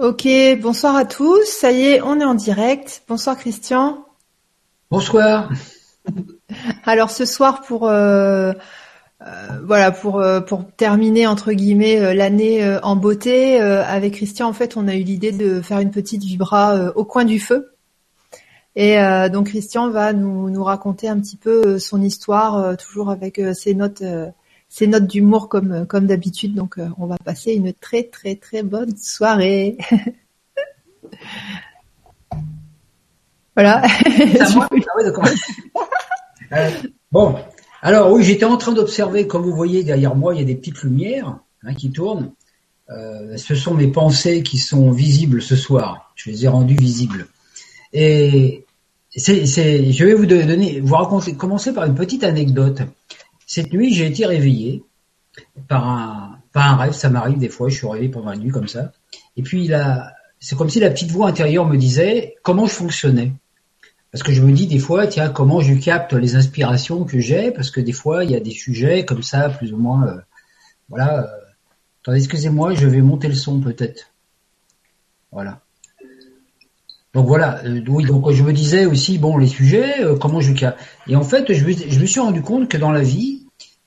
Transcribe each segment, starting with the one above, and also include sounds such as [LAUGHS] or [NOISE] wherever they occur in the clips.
Ok, bonsoir à tous. Ça y est, on est en direct. Bonsoir Christian. Bonsoir. [LAUGHS] Alors ce soir pour euh, euh, voilà pour euh, pour terminer entre guillemets l'année en beauté avec Christian en fait on a eu l'idée de faire une petite vibra au coin du feu et donc Christian va nous nous raconter un petit peu son histoire toujours avec ses notes ses notes d'humour comme comme d'habitude. Donc euh, on va passer une très très très bonne soirée. [LAUGHS] voilà. Ah [LAUGHS] [LAUGHS] euh, bon, alors oui, j'étais en train d'observer, comme vous voyez derrière moi, il y a des petites lumières hein, qui tournent. Euh, ce sont mes pensées qui sont visibles ce soir. Je les ai rendues visibles. Et c'est, je vais vous donner, vous raconter, commencer par une petite anecdote. Cette nuit, j'ai été réveillé par un, par un rêve. Ça m'arrive des fois, je suis réveillé pendant la nuit comme ça. Et puis là, c'est comme si la petite voix intérieure me disait comment je fonctionnais? Parce que je me dis des fois, tiens, comment je capte les inspirations que j'ai, parce que des fois, il y a des sujets comme ça, plus ou moins, euh, voilà. Euh, attendez, excusez-moi, je vais monter le son peut-être. Voilà. Donc voilà, euh, oui, donc je me disais aussi, bon, les sujets, comment je capte. Et en fait, je me suis rendu compte que dans la vie, euh,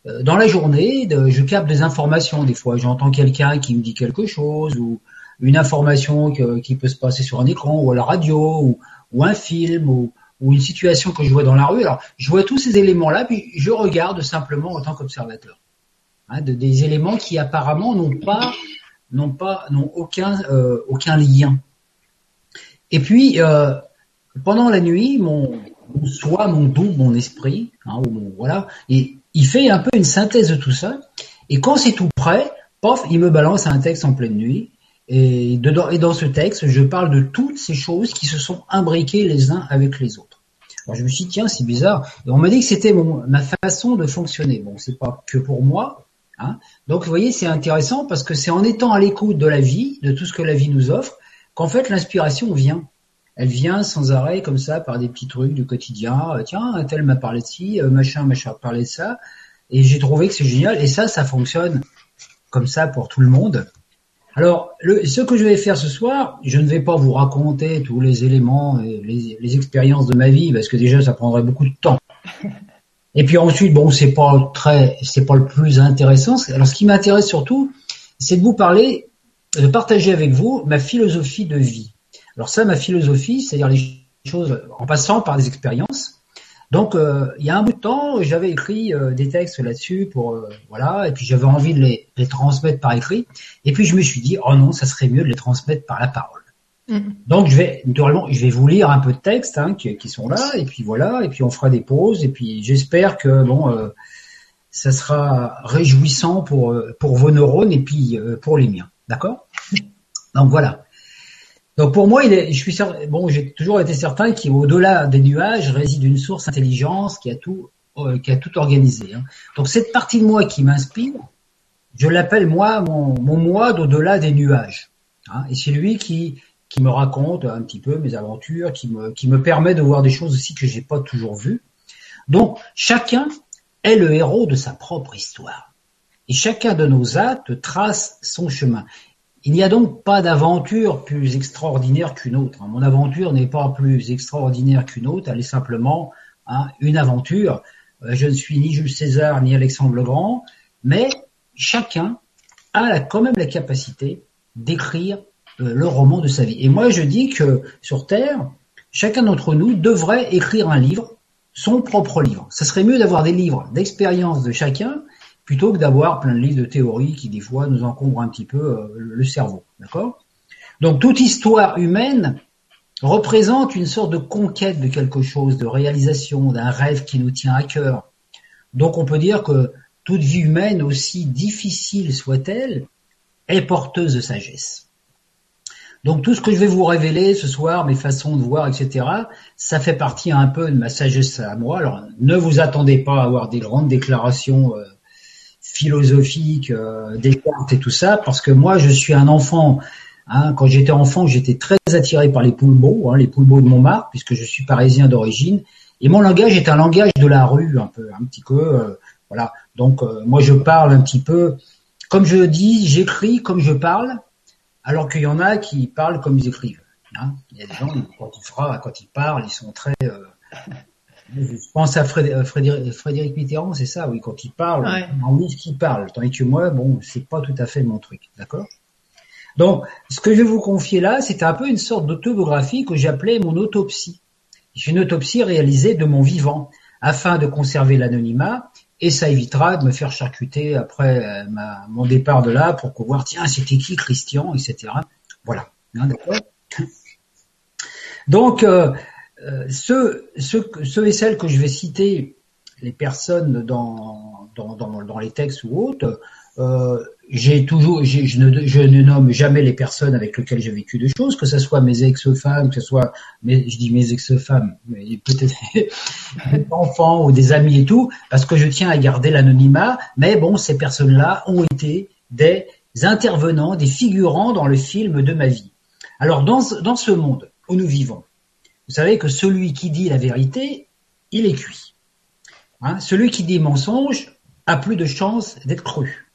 dans la journée, je capte des informations. Des fois, j'entends quelqu'un qui me dit quelque chose ou une information qui peut se passer sur un écran ou à la radio ou, un film ou, une situation que je vois dans la rue. Alors, je vois tous ces éléments-là, puis je regarde simplement en tant qu'observateur. Hein, des éléments qui apparemment n'ont pas, n'ont pas, n'ont aucun, euh, aucun lien. Et puis, euh, pendant la nuit, mon, mon soi, mon doux, mon esprit, hein, ou mon, voilà, et il fait un peu une synthèse de tout ça. Et quand c'est tout prêt, pof, il me balance un texte en pleine nuit. Et, dedans, dans ce texte, je parle de toutes ces choses qui se sont imbriquées les uns avec les autres. Alors je me suis dit, tiens, c'est bizarre. Et on m'a dit que c'était ma façon de fonctionner. Bon, c'est pas que pour moi. Hein. Donc vous voyez, c'est intéressant parce que c'est en étant à l'écoute de la vie, de tout ce que la vie nous offre, qu'en fait l'inspiration vient elle vient sans arrêt comme ça par des petits trucs du quotidien. Euh, tiens, un tel m'a parlé de ci, euh, machin, machin a parlé de ça. Et j'ai trouvé que c'est génial. Et ça, ça fonctionne comme ça pour tout le monde. Alors, le, ce que je vais faire ce soir, je ne vais pas vous raconter tous les éléments et les, les expériences de ma vie, parce que déjà, ça prendrait beaucoup de temps. [LAUGHS] Et puis ensuite, bon, c'est pas très, c'est pas le plus intéressant. Alors, ce qui m'intéresse surtout, c'est de vous parler, de partager avec vous ma philosophie de vie. Alors ça, ma philosophie, c'est-à-dire les choses en passant par des expériences. Donc, euh, il y a un bout de temps, j'avais écrit euh, des textes là-dessus pour euh, voilà, et puis j'avais envie de les, les, transmettre par écrit. Et puis je me suis dit, oh non, ça serait mieux de les transmettre par la parole. Mm. Donc je vais naturellement, je vais vous lire un peu de textes hein, qui, qui, sont là, et puis voilà, et puis on fera des pauses, et puis j'espère que bon, ça sera réjouissant pour pour vos neurones et puis pour les miens, d'accord? Donc voilà. Donc pour moi, il je suis bon, j'ai toujours été certain qu'au-delà des nuages réside une source intelligence qui a tout, euh, qui a tout organisé. Hein. Donc cette partie de moi qui m'inspire, je l'appelle moi mon, mon moi d'au-delà des nuages. Hein. Et c'est lui qui qui me raconte un petit peu mes aventures, qui me qui me permet de voir des choses aussi que j'ai pas toujours vues. Donc chacun est le héros de sa propre histoire. Et chacun de nos actes trace son chemin. Il n'y a donc pas d'aventure plus extraordinaire qu'une autre. Mon aventure n'est pas plus extraordinaire qu'une autre, elle est simplement hein, une aventure. Euh, je ne suis ni Jules César ni Alexandre le Grand, mais chacun a quand même la capacité d'écrire euh, le roman de sa vie. Et moi, je dis que sur Terre, chacun d'entre nous devrait écrire un livre, son propre livre. Ça serait mieux d'avoir des livres d'expérience de chacun plutôt que d'avoir plein de livres de théories qui des fois nous encombrent un petit peu euh, le cerveau. D'accord? Donc toute histoire humaine représente une sorte de conquête de quelque chose, de réalisation, d'un rêve qui nous tient à cœur. Donc on peut dire que toute vie humaine, aussi difficile soit-elle, est porteuse de sagesse. Donc tout ce que je vais vous révéler ce soir, mes façons de voir, etc., ça fait partie un peu de ma sagesse à moi. Alors ne vous attendez pas à avoir des grandes déclarations euh, philosophique, euh, Descartes et tout ça, parce que moi, je suis un enfant. Hein, quand j'étais enfant, j'étais très attiré par les poulbeaux, hein, les poulbeaux de Montmartre, puisque je suis parisien d'origine. Et mon langage est un langage de la rue, un peu, un petit peu. Euh, voilà. Donc, euh, moi, je parle un petit peu, comme je dis, j'écris comme je parle. alors qu'il y en a qui parlent comme ils écrivent. Hein. Il y a des gens, quand ils, quand ils parlent, ils sont très... Euh, je pense à euh, Frédéric, Mitterrand, c'est ça, oui, quand il parle, on dit ce qu'il parle, tandis que moi, bon, c'est pas tout à fait mon truc, d'accord? Donc, ce que je vais vous confier là, c'est un peu une sorte d'autobiographie que j'appelais mon autopsie. C'est une autopsie réalisée de mon vivant, afin de conserver l'anonymat, et ça évitera de me faire charcuter après euh, mon départ de là pour voir, tiens, c'était qui Christian, etc. Voilà, hein, d'accord? Donc, euh, euh, ceux, et celles que je vais citer, les personnes dans, les textes ou autres, euh, toujours, je ne, nomme jamais les personnes avec lesquelles j'ai vécu des choses, que ce soit mes ex-femmes, que ce soit, mes, je dis mes ex-femmes, peut-être [LAUGHS] des enfants ou des amis et tout, parce que je tiens à garder l'anonymat. Mais bon, ces personnes-là ont été des intervenants, des figurants dans le film de ma vie. Alors dans, dans ce monde où nous vivons, vous savez que celui qui dit la vérité, il est cuit. Hein, celui qui dit mensonge a plus de chances d'être cru.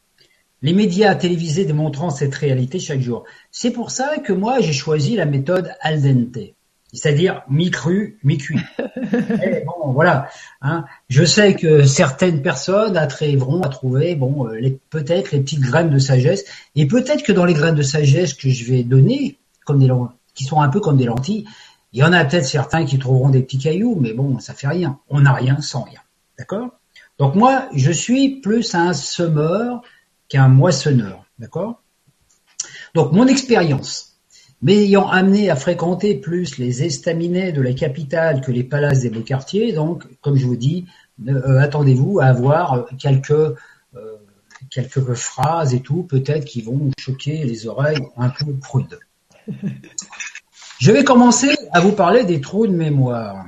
Les médias télévisés démontrant cette réalité chaque jour. C'est pour ça que moi j'ai choisi la méthode al dente, c'est-à-dire mi-cru, mi-cuit. [LAUGHS] Eh, bon, voilà. Hein. Je sais que certaines personnes arriveront à trouver, bon, euh, peut-être les petites graines de sagesse, et peut-être que dans les graines de sagesse que je vais donner, comme des qui sont un peu comme des lentilles, il y en a peut-être certains qui trouveront des petits cailloux, mais bon, ça fait rien. On n'a rien sans rien. D'accord? Donc moi, je suis plus un semeur qu'un moissonneur. D'accord? Donc mon expérience, m'ayant amené à fréquenter plus les estaminets de la capitale que les palaces des beaux quartiers, donc, comme je vous dis, euh, attendez-vous à avoir quelques euh, quelques phrases et tout, peut-être qui vont choquer les oreilles un peu prudes. [LAUGHS] Je vais commencer à vous parler des trous de mémoire.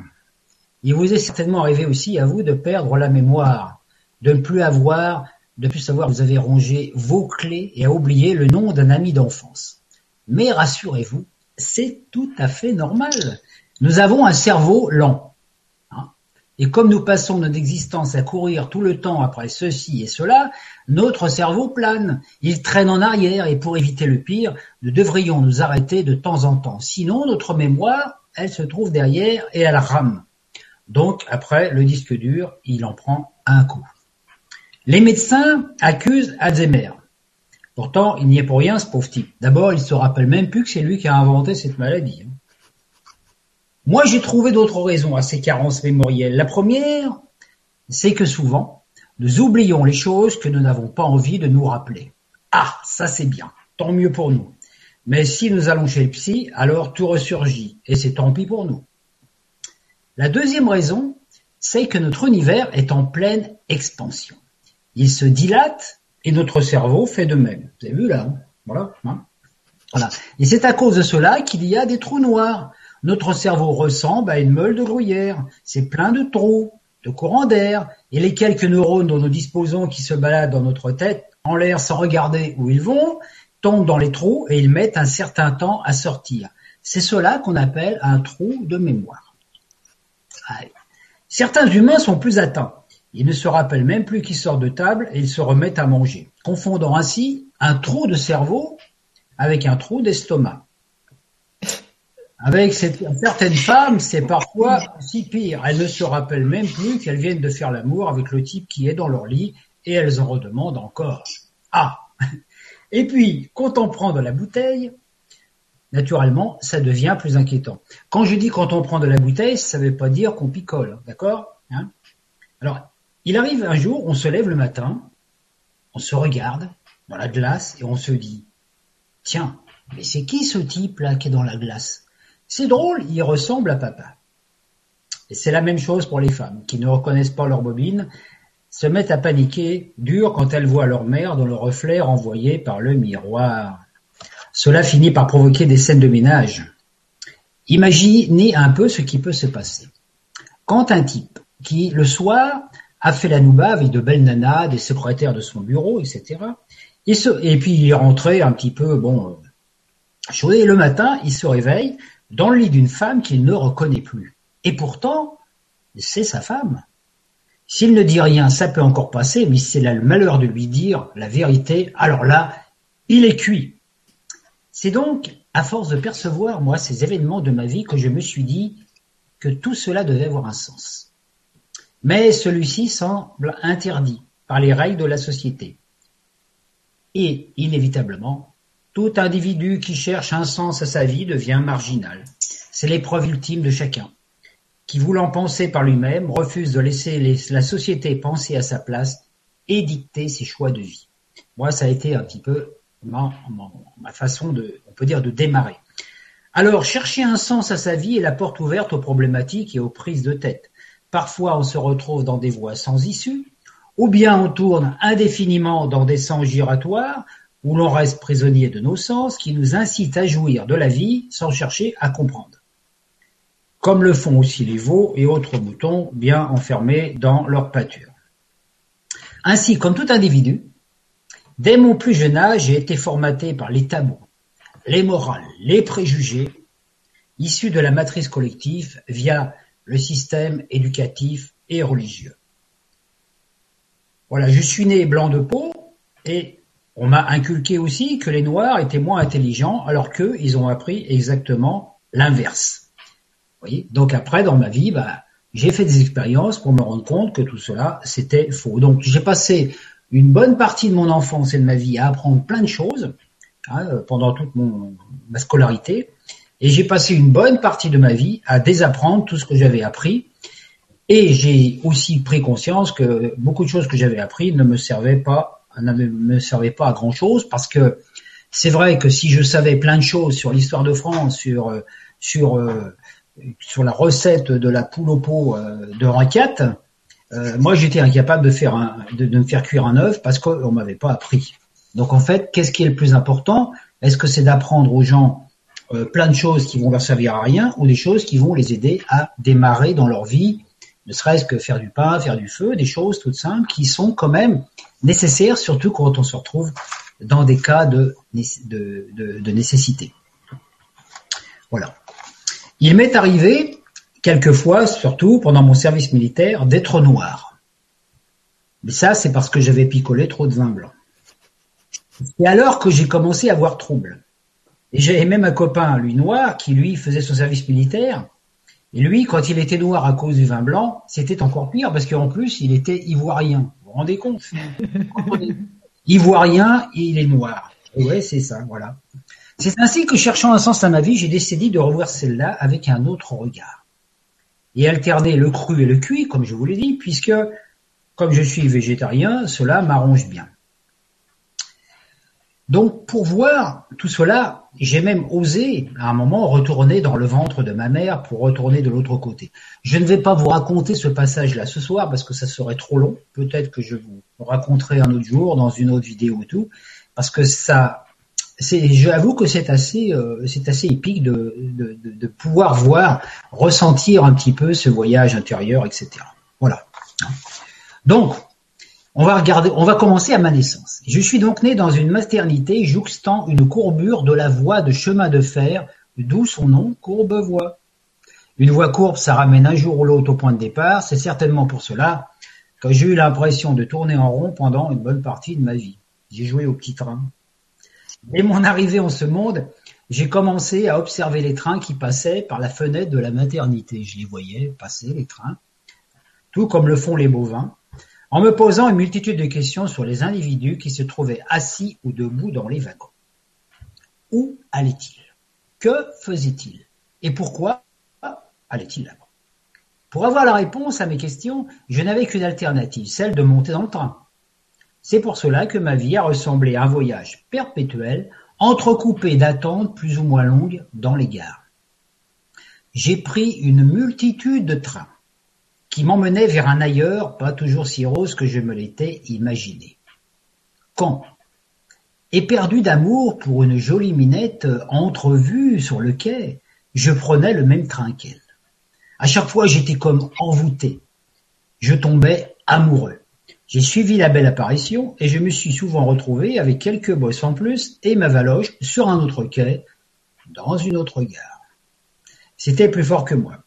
Il vous est certainement arrivé aussi à vous de perdre la mémoire, de ne plus avoir, de ne plus savoir que vous avez rongé vos clés et à oublier le nom d'un ami d'enfance. Mais rassurez-vous, c'est tout à fait normal. Nous avons un cerveau lent. Et comme nous passons notre existence à courir tout le temps après ceci et cela, notre cerveau plane, il traîne en arrière et pour éviter le pire, nous devrions nous arrêter de temps en temps. Sinon, notre mémoire, elle se trouve derrière et elle rame. Donc, après, le disque dur, il en prend un coup. Les médecins accusent Alzheimer. Pourtant, il n'y est pour rien, ce pauvre type. D'abord, il se rappelle même plus que c'est lui qui a inventé cette maladie. Moi, j'ai trouvé d'autres raisons à ces carences mémorielles. La première, c'est que souvent, nous oublions les choses que nous n'avons pas envie de nous rappeler. Ah, ça c'est bien, tant mieux pour nous. Mais si nous allons chez le psy, alors tout ressurgit, et c'est tant pis pour nous. La deuxième raison, c'est que notre univers est en pleine expansion. Il se dilate et notre cerveau fait de même. Vous avez vu là hein? Voilà. Hein? Voilà. Et c'est à cause de cela qu'il y a des trous noirs. Notre cerveau ressemble à une meule de gruyère. C'est plein de trous, de courants d'air, et les quelques neurones dont nous disposons qui se baladent dans notre tête en l'air sans regarder où ils vont, tombent dans les trous et ils mettent un certain temps à sortir. C'est cela qu'on appelle un trou de mémoire. Certains humains sont plus atteints. Ils ne se rappellent même plus qu'ils sortent de table et ils se remettent à manger, confondant ainsi un trou de cerveau avec un trou d'estomac. Avec certaines femmes, c'est parfois si pire. Elles ne se rappellent même plus qu'elles viennent de faire l'amour avec le type qui est dans leur lit et elles en redemandent encore. Ah [LAUGHS] Et puis, quand on prend de la bouteille, naturellement, ça devient plus inquiétant. Quand je dis quand on prend de la bouteille, ça ne veut pas dire qu'on picole, d'accord hein? Alors, il arrive un jour, on se lève le matin, on se regarde dans la glace et on se dit, tiens, mais c'est qui ce type là qui est dans la glace? C'est drôle, il ressemble à papa. Et c'est la même chose pour les femmes qui ne reconnaissent pas leur bobine, se mettent à paniquer dur quand elles voient leur mère dans le reflet renvoyé par le miroir. Cela finit par provoquer des scènes de ménage. Imaginez un peu ce qui peut se passer. Quand un type qui, le soir, a fait la nouba avec de belles nanas, des secrétaires de son bureau, etc., et, puis il est rentré un petit peu, bon, chaud, et le matin, il se réveille, dans le lit d'une femme qu'il ne reconnaît plus. Et pourtant, c'est sa femme. S'il ne dit rien, ça peut encore passer, mais s'il a le malheur de lui dire la vérité, alors là, il est cuit. C'est donc à force de percevoir, moi, ces événements de ma vie que je me suis dit que tout cela devait avoir un sens. Mais celui-ci semble interdit par les règles de la société. Et, inévitablement, tout individu qui cherche un sens à sa vie devient marginal. C'est l'épreuve ultime de chacun, qui voulant penser par lui-même refuse de laisser la société penser à sa place et dicter ses choix de vie. Moi, ça a été un petit peu ma, ma façon de, on peut dire, de démarrer. Alors, chercher un sens à sa vie est la porte ouverte aux problématiques et aux prises de tête. Parfois, on se retrouve dans des voies sans issue, ou bien on tourne indéfiniment dans des sens giratoires, où l'on reste prisonnier de nos sens, qui nous incitent à jouir de la vie sans chercher à comprendre. Comme le font aussi les veaux et autres moutons bien enfermés dans leur pâture. Ainsi, comme tout individu, dès mon plus jeune âge, j'ai été formaté par les tabous, les morales, les préjugés, issus de la matrice collective via le système éducatif et religieux. Voilà, je suis né blanc de peau et on m'a inculqué aussi que les Noirs étaient moins intelligents alors qu'eux, ils ont appris exactement l'inverse. voyez? Donc après, dans ma vie, bah, j'ai fait des expériences pour me rendre compte que tout cela, c'était faux. Donc j'ai passé une bonne partie de mon enfance et de ma vie à apprendre plein de choses hein, pendant toute mon, ma scolarité. Et j'ai passé une bonne partie de ma vie à désapprendre tout ce que j'avais appris. Et j'ai aussi pris conscience que beaucoup de choses que j'avais appris ne me servaient pas, ne me servaient pas à grand chose parce que c'est vrai que si je savais plein de choses sur l'histoire de France, sur sur euh, sur la recette de la poule au pot euh, de Henri euh, moi j'étais incapable de faire un, de, de, me faire cuire un œuf parce qu'on m'avait pas appris. Donc en fait, qu'est-ce qui est le plus important? Est-ce que c'est d'apprendre aux gens euh, plein de choses qui vont leur servir à rien ou des choses qui vont les aider à démarrer dans leur vie, ne serait-ce que faire du pain, faire du feu, des choses toutes simples qui sont quand même nécessaires, surtout quand on se retrouve dans des cas de, nécessité. Voilà. Il m'est arrivé, quelquefois, surtout pendant mon service militaire, d'être noir. Mais ça, c'est parce que j'avais picolé trop de vin blanc. Et alors que j'ai commencé à avoir trouble. Et j'avais même un copain, lui noir, qui lui faisait son service militaire. Et lui, quand il était noir à cause du vin blanc, c'était encore pire parce qu'en plus, il était ivoirien. Vous vous rendez compte [LAUGHS] Ivoirien et il est noir. ouais, c'est ça, voilà. C'est ainsi que cherchant un sens à ma vie, j'ai décidé de revoir celle-là avec un autre regard. Et alterner le cru et le cuit, comme je vous l'ai dit, puisque, comme je suis végétarien, cela m'arrange bien. Donc, pour voir tout cela, j'ai même osé, à un moment, retourner dans le ventre de ma mère pour retourner de l'autre côté. Je ne vais pas vous raconter ce passage-là ce soir parce que ça serait trop long. Peut-être que je vous raconterai un autre jour dans une autre vidéo ou tout, parce que ça, c'est, j'avoue que c'est assez, euh, c'est assez épique de, de, pouvoir voir, ressentir un petit peu ce voyage intérieur, etc. Voilà. Donc, on va regarder, on va commencer à ma naissance. Je suis donc né dans une maternité jouxtant une courbure de la voie de chemin de fer, d'où son nom, Courbevoie. Une voie courbe, ça ramène un jour ou l'autre au point de départ. C'est certainement pour cela que j'ai eu l'impression de tourner en rond pendant une bonne partie de ma vie. J'ai joué au petit train. Dès mon arrivée en ce monde, j'ai commencé à observer les trains qui passaient par la fenêtre de la maternité. Je les voyais passer, les trains, tout comme le font les bovins en me posant une multitude de questions sur les individus qui se trouvaient assis ou debout dans les wagons. Où allait-il Que faisait-il Et pourquoi allait-il là-bas? Pour avoir la réponse à mes questions, je n'avais qu'une alternative, celle de monter dans le train. C'est pour cela que ma vie a ressemblé à un voyage perpétuel, entrecoupé d'attentes plus ou moins longues dans les gares. J'ai pris une multitude de trains qui m'emmenait vers un ailleurs pas toujours si rose que je me l'étais imaginé. Quand, éperdu d'amour pour une jolie minette entrevue sur le quai, je prenais le même train qu'elle. À chaque fois, j'étais comme envoûté. Je tombais amoureux. J'ai suivi la belle apparition et je me suis souvent retrouvé avec quelques bosses en plus et ma valoche sur un autre quai, dans une autre gare. C'était plus fort que moi.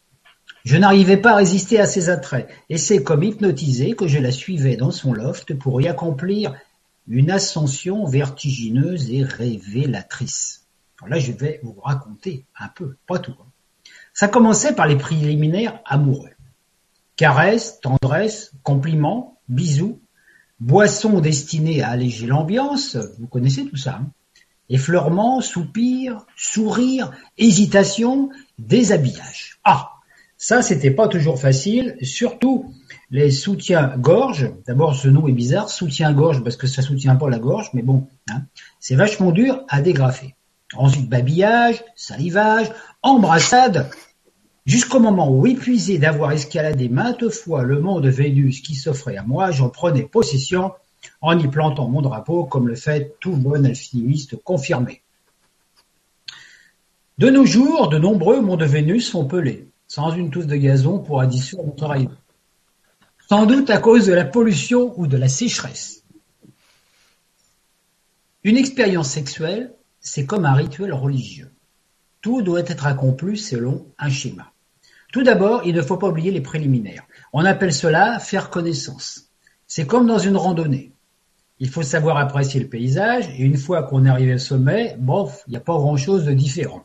Je n'arrivais pas à résister à ses attraits, et c'est comme hypnotisé que je la suivais dans son loft pour y accomplir une ascension vertigineuse et révélatrice. là, je vais vous raconter un peu, pas tout. Hein. Ça commençait par les préliminaires amoureux. Caresses, tendresse, compliments, bisous, boissons destinées à alléger l'ambiance, vous connaissez tout ça. Hein. Effleurement, soupir, sourire, hésitation, déshabillage. Ah, ça c'était pas toujours facile, surtout les soutiens-gorge. D'abord ce nom est bizarre, soutien-gorge parce que ça soutient pas la gorge, mais bon, hein, c'est vachement dur à dégrafer. Ensuite babillage, salivage, embrassade, jusqu'au moment où, épuisé d'avoir escaladé maintes fois le mont de Vénus qui s'offrait à moi, j'en prenais possession en y plantant mon drapeau comme le fait tout bon alchimiste confirmé. De nos jours, de nombreux monts de Vénus sont pelés, sans une touche de gazon pour addition notre rayon. Sans doute à cause de la pollution ou de la sécheresse. Une expérience sexuelle, c'est comme un rituel religieux. Tout doit être accompli selon un schéma. Tout d'abord, il ne faut pas oublier les préliminaires. On appelle cela faire connaissance. C'est comme dans une randonnée. Il faut savoir apprécier le paysage, et une fois qu'on est arrivé au sommet, bof, il n'y a pas grand-chose de différent.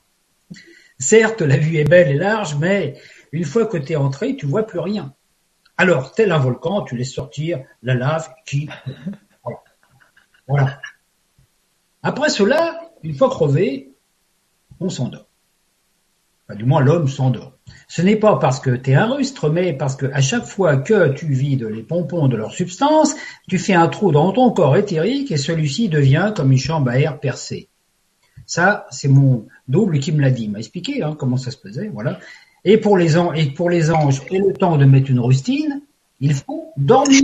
Certes, la vue est belle et large, mais une fois que tu es entré, tu vois plus rien. Alors, tel un volcan, tu laisses sortir la lave qui... Voilà. Après cela, une fois crevé, on s'endort. du moins, l'homme s'endort. Ce n'est pas parce que tu es un rustre, mais parce que à chaque fois que tu vides les pompons de leur substance, tu fais un trou dans ton corps éthérique et celui-ci devient comme une chambre à air percée. Ça, c'est mon double qui me l'a dit, m'a expliqué hein, comment ça se faisait, voilà. Et pour les anges, et pour les anges, et le temps de mettre une rustine, il faut dormir.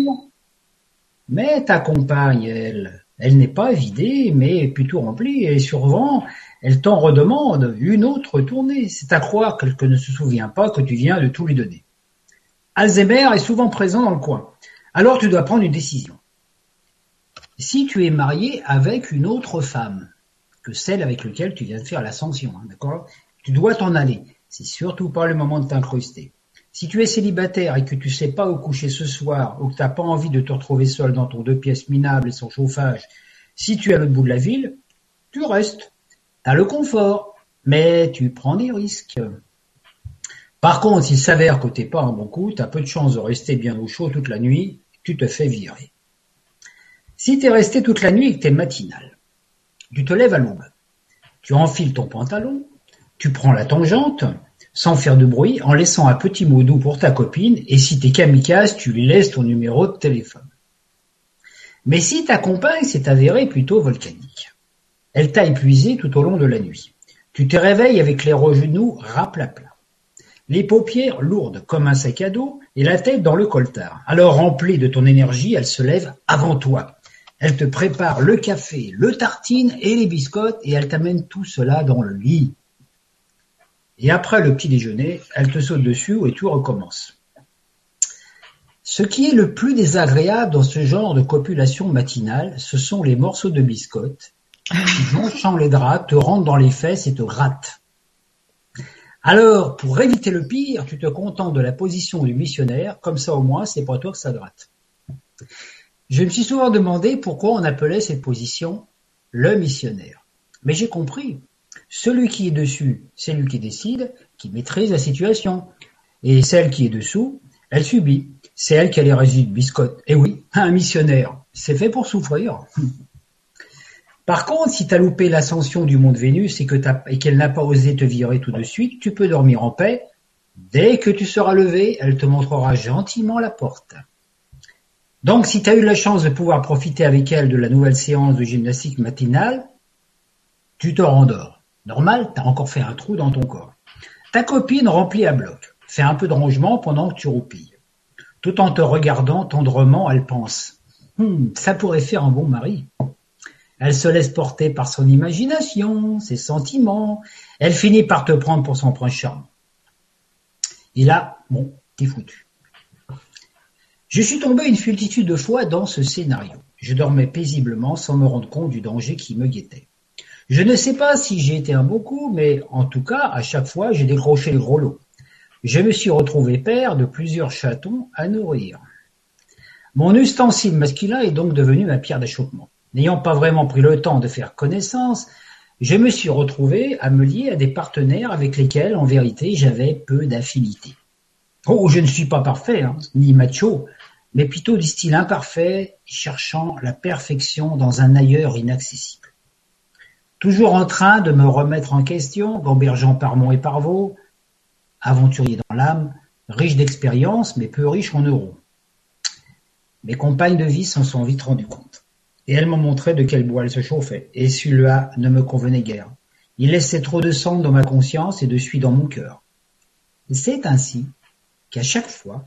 Mais ta compagne, elle, elle n'est pas vidée, mais plutôt remplie, et souvent, elle t'en redemande une autre tournée. C'est à croire qu'elle ne se souvient pas que tu viens de tout lui donner. Alzheimer est souvent présent dans le coin. Alors tu dois prendre une décision. Si tu es marié avec une autre femme que celle avec laquelle tu viens de faire l'ascension, hein, d'accord? Tu dois t'en aller. C'est surtout pas le moment de t'incruster. Si tu es célibataire et que tu sais pas où coucher ce soir, ou que tu n'as pas envie de te retrouver seul dans ton deux pièces minables et sans chauffage, si tu es à l'autre bout de la ville, tu restes. T'as le confort, mais tu prends des risques. Par contre, s'il s'avère que t'es pas un bon coup, t'as peu de chances de rester bien au chaud toute la nuit, tu te fais virer. Si t'es resté toute la nuit et que t'es matinal, tu te lèves à l'aube, tu enfiles ton pantalon, tu prends la tangente, sans faire de bruit, en laissant un petit mot doux pour ta copine, et si t'es kamikaze, tu lui laisses ton numéro de téléphone. Mais si ta compagne s'est avérée plutôt volcanique, elle t'a épuisé tout au long de la nuit. Tu te réveilles avec les genoux raplapla. Les paupières lourdes comme un sac à dos et la tête dans le coltard. Alors remplie de ton énergie, elle se lève avant toi. Elle te prépare le café, le tartine et les biscottes et elle t'amène tout cela dans le lit. Et après le petit déjeuner, elle te saute dessus et tout recommence. Ce qui est le plus désagréable dans ce genre de copulation matinale, ce sont les morceaux de biscottes jonchant les draps, te rentre dans les fesses et te gratte. Alors, pour éviter le pire, tu te contentes de la position du missionnaire, comme ça au moins c'est pas toi que ça gratte. Je me suis souvent demandé pourquoi on appelait cette position le missionnaire. Mais j'ai compris. Celui qui est dessus, c'est lui qui décide, qui maîtrise la situation. Et celle qui est dessous, elle subit. C'est elle qui a les résidus de biscotte. Et oui, un missionnaire, c'est fait pour souffrir. [LAUGHS] Par contre, si tu as loupé l'ascension du mont de Vénus et qu'elle n'a pas osé te virer tout de suite, tu peux dormir en paix. Dès que tu seras levé, elle te montrera gentiment la porte. Donc, si tu as eu la chance de pouvoir profiter avec elle de la nouvelle séance de gymnastique matinale, tu te rendors. Normal, tu as encore fait un trou dans ton corps. Ta copine remplit à bloc, fait un peu de rangement pendant que tu roupilles. Tout en te regardant tendrement, elle pense hmm, ça pourrait faire un bon mari. Elle se laisse porter par son imagination, ses sentiments. Elle finit par te prendre pour son prince charmant. Et là, bon, t'es foutu. Je suis tombé une multitude de fois dans ce scénario. Je dormais paisiblement sans me rendre compte du danger qui me guettait. Je ne sais pas si j'ai été un beau coup, mais en tout cas, à chaque fois, j'ai décroché le gros lot. Je me suis retrouvé père de plusieurs chatons à nourrir. Mon ustensile masculin est donc devenu ma pierre d'achoppement. N'ayant pas vraiment pris le temps de faire connaissance, je me suis retrouvé à me lier à des partenaires avec lesquels, en vérité, j'avais peu d'affinité. Oh, je ne suis pas parfait, hein, ni macho, mais plutôt du style imparfait, cherchant la perfection dans un ailleurs inaccessible. Toujours en train de me remettre en question, gambergeant par mon et par vos, aventurier dans l'âme, riche d'expérience, mais peu riche en euros. Mes compagnes de vie s'en sont vite rendues compte. Et elles m'ont montré de quel bois elles se chauffaient, et celui-là ne me convenait guère. Il laissait trop de sang dans ma conscience et de suie dans mon cœur. C'est ainsi qu'à chaque fois,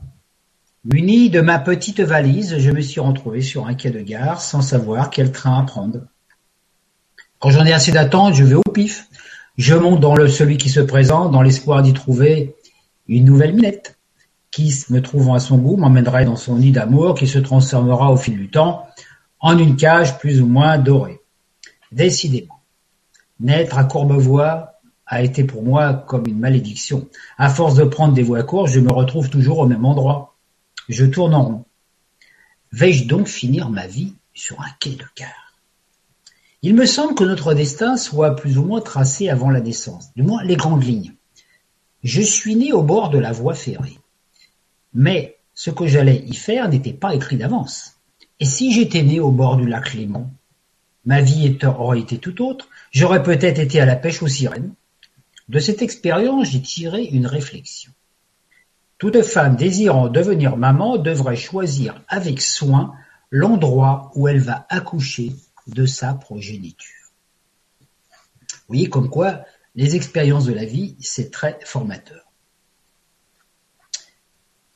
muni de ma petite valise, je me suis retrouvé sur un quai de gare sans savoir quel train prendre. Quand j'en ai assez d'attente, je vais au pif. Je monte dans le celui qui se présente dans l'espoir d'y trouver une nouvelle minette qui, me trouvant à son goût, m'emmènerait dans son nid d'amour qui se transformera au fil du temps en une cage plus ou moins dorée. Décidément, naître à Courbevoie a été pour moi comme une malédiction. À force de prendre des voies courtes, je me retrouve toujours au même endroit. Je tourne en rond. Vais-je donc finir ma vie sur un quai de gare? Il me semble que notre destin soit plus ou moins tracé avant la naissance, du moins les grandes lignes. Je suis né au bord de la voie ferrée. Mais ce que j'allais y faire n'était pas écrit d'avance. Et si j'étais né au bord du lac Léman, ma vie aurait été tout autre, j'aurais peut-être été à la pêche aux sirènes. De cette expérience, j'ai tiré une réflexion. Toute femme désirant devenir maman devrait choisir avec soin l'endroit où elle va accoucher de sa progéniture. Vous voyez comme quoi les expériences de la vie, c'est très formateur.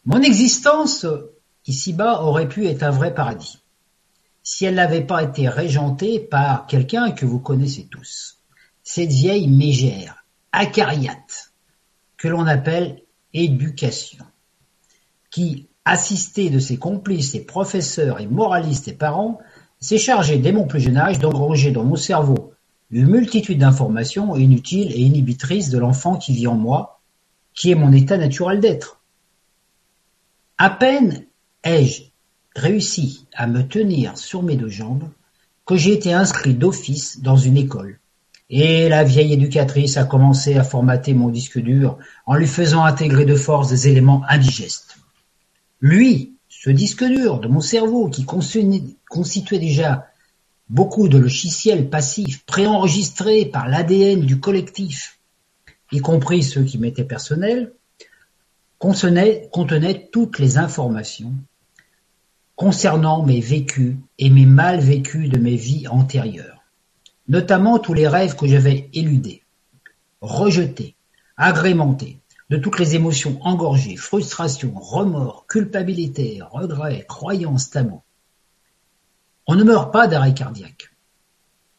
Mon existence ici-bas aurait pu être un vrai paradis, si elle n'avait pas été régentée par quelqu'un que vous connaissez tous, cette vieille mégère, acariate, que l'on appelle éducation, qui, assistée de ses complices, ses professeurs et moralistes et parents, s'est chargée dès mon plus jeune âge d'engranger dans mon cerveau une multitude d'informations inutiles et inhibitrices de l'enfant qui vit en moi, qui est mon état naturel d'être. À peine ai-je réussi à me tenir sur mes deux jambes que j'ai été inscrit d'office dans une école. Et la vieille éducatrice a commencé à formater mon disque dur en lui faisant intégrer de force des éléments indigestes. Lui, ce disque dur de mon cerveau qui constituait déjà beaucoup de logiciels passifs préenregistrés par l'ADN du collectif, y compris ceux qui m'étaient personnels, contenait, toutes les informations concernant mes vécus et mes mal vécus de mes vies antérieures, notamment tous les rêves que j'avais éludés, rejetés, agrémentés, de toutes les émotions engorgées, frustration, remords, culpabilité, regrets, croyances, tabous. On ne meurt pas d'arrêt cardiaque,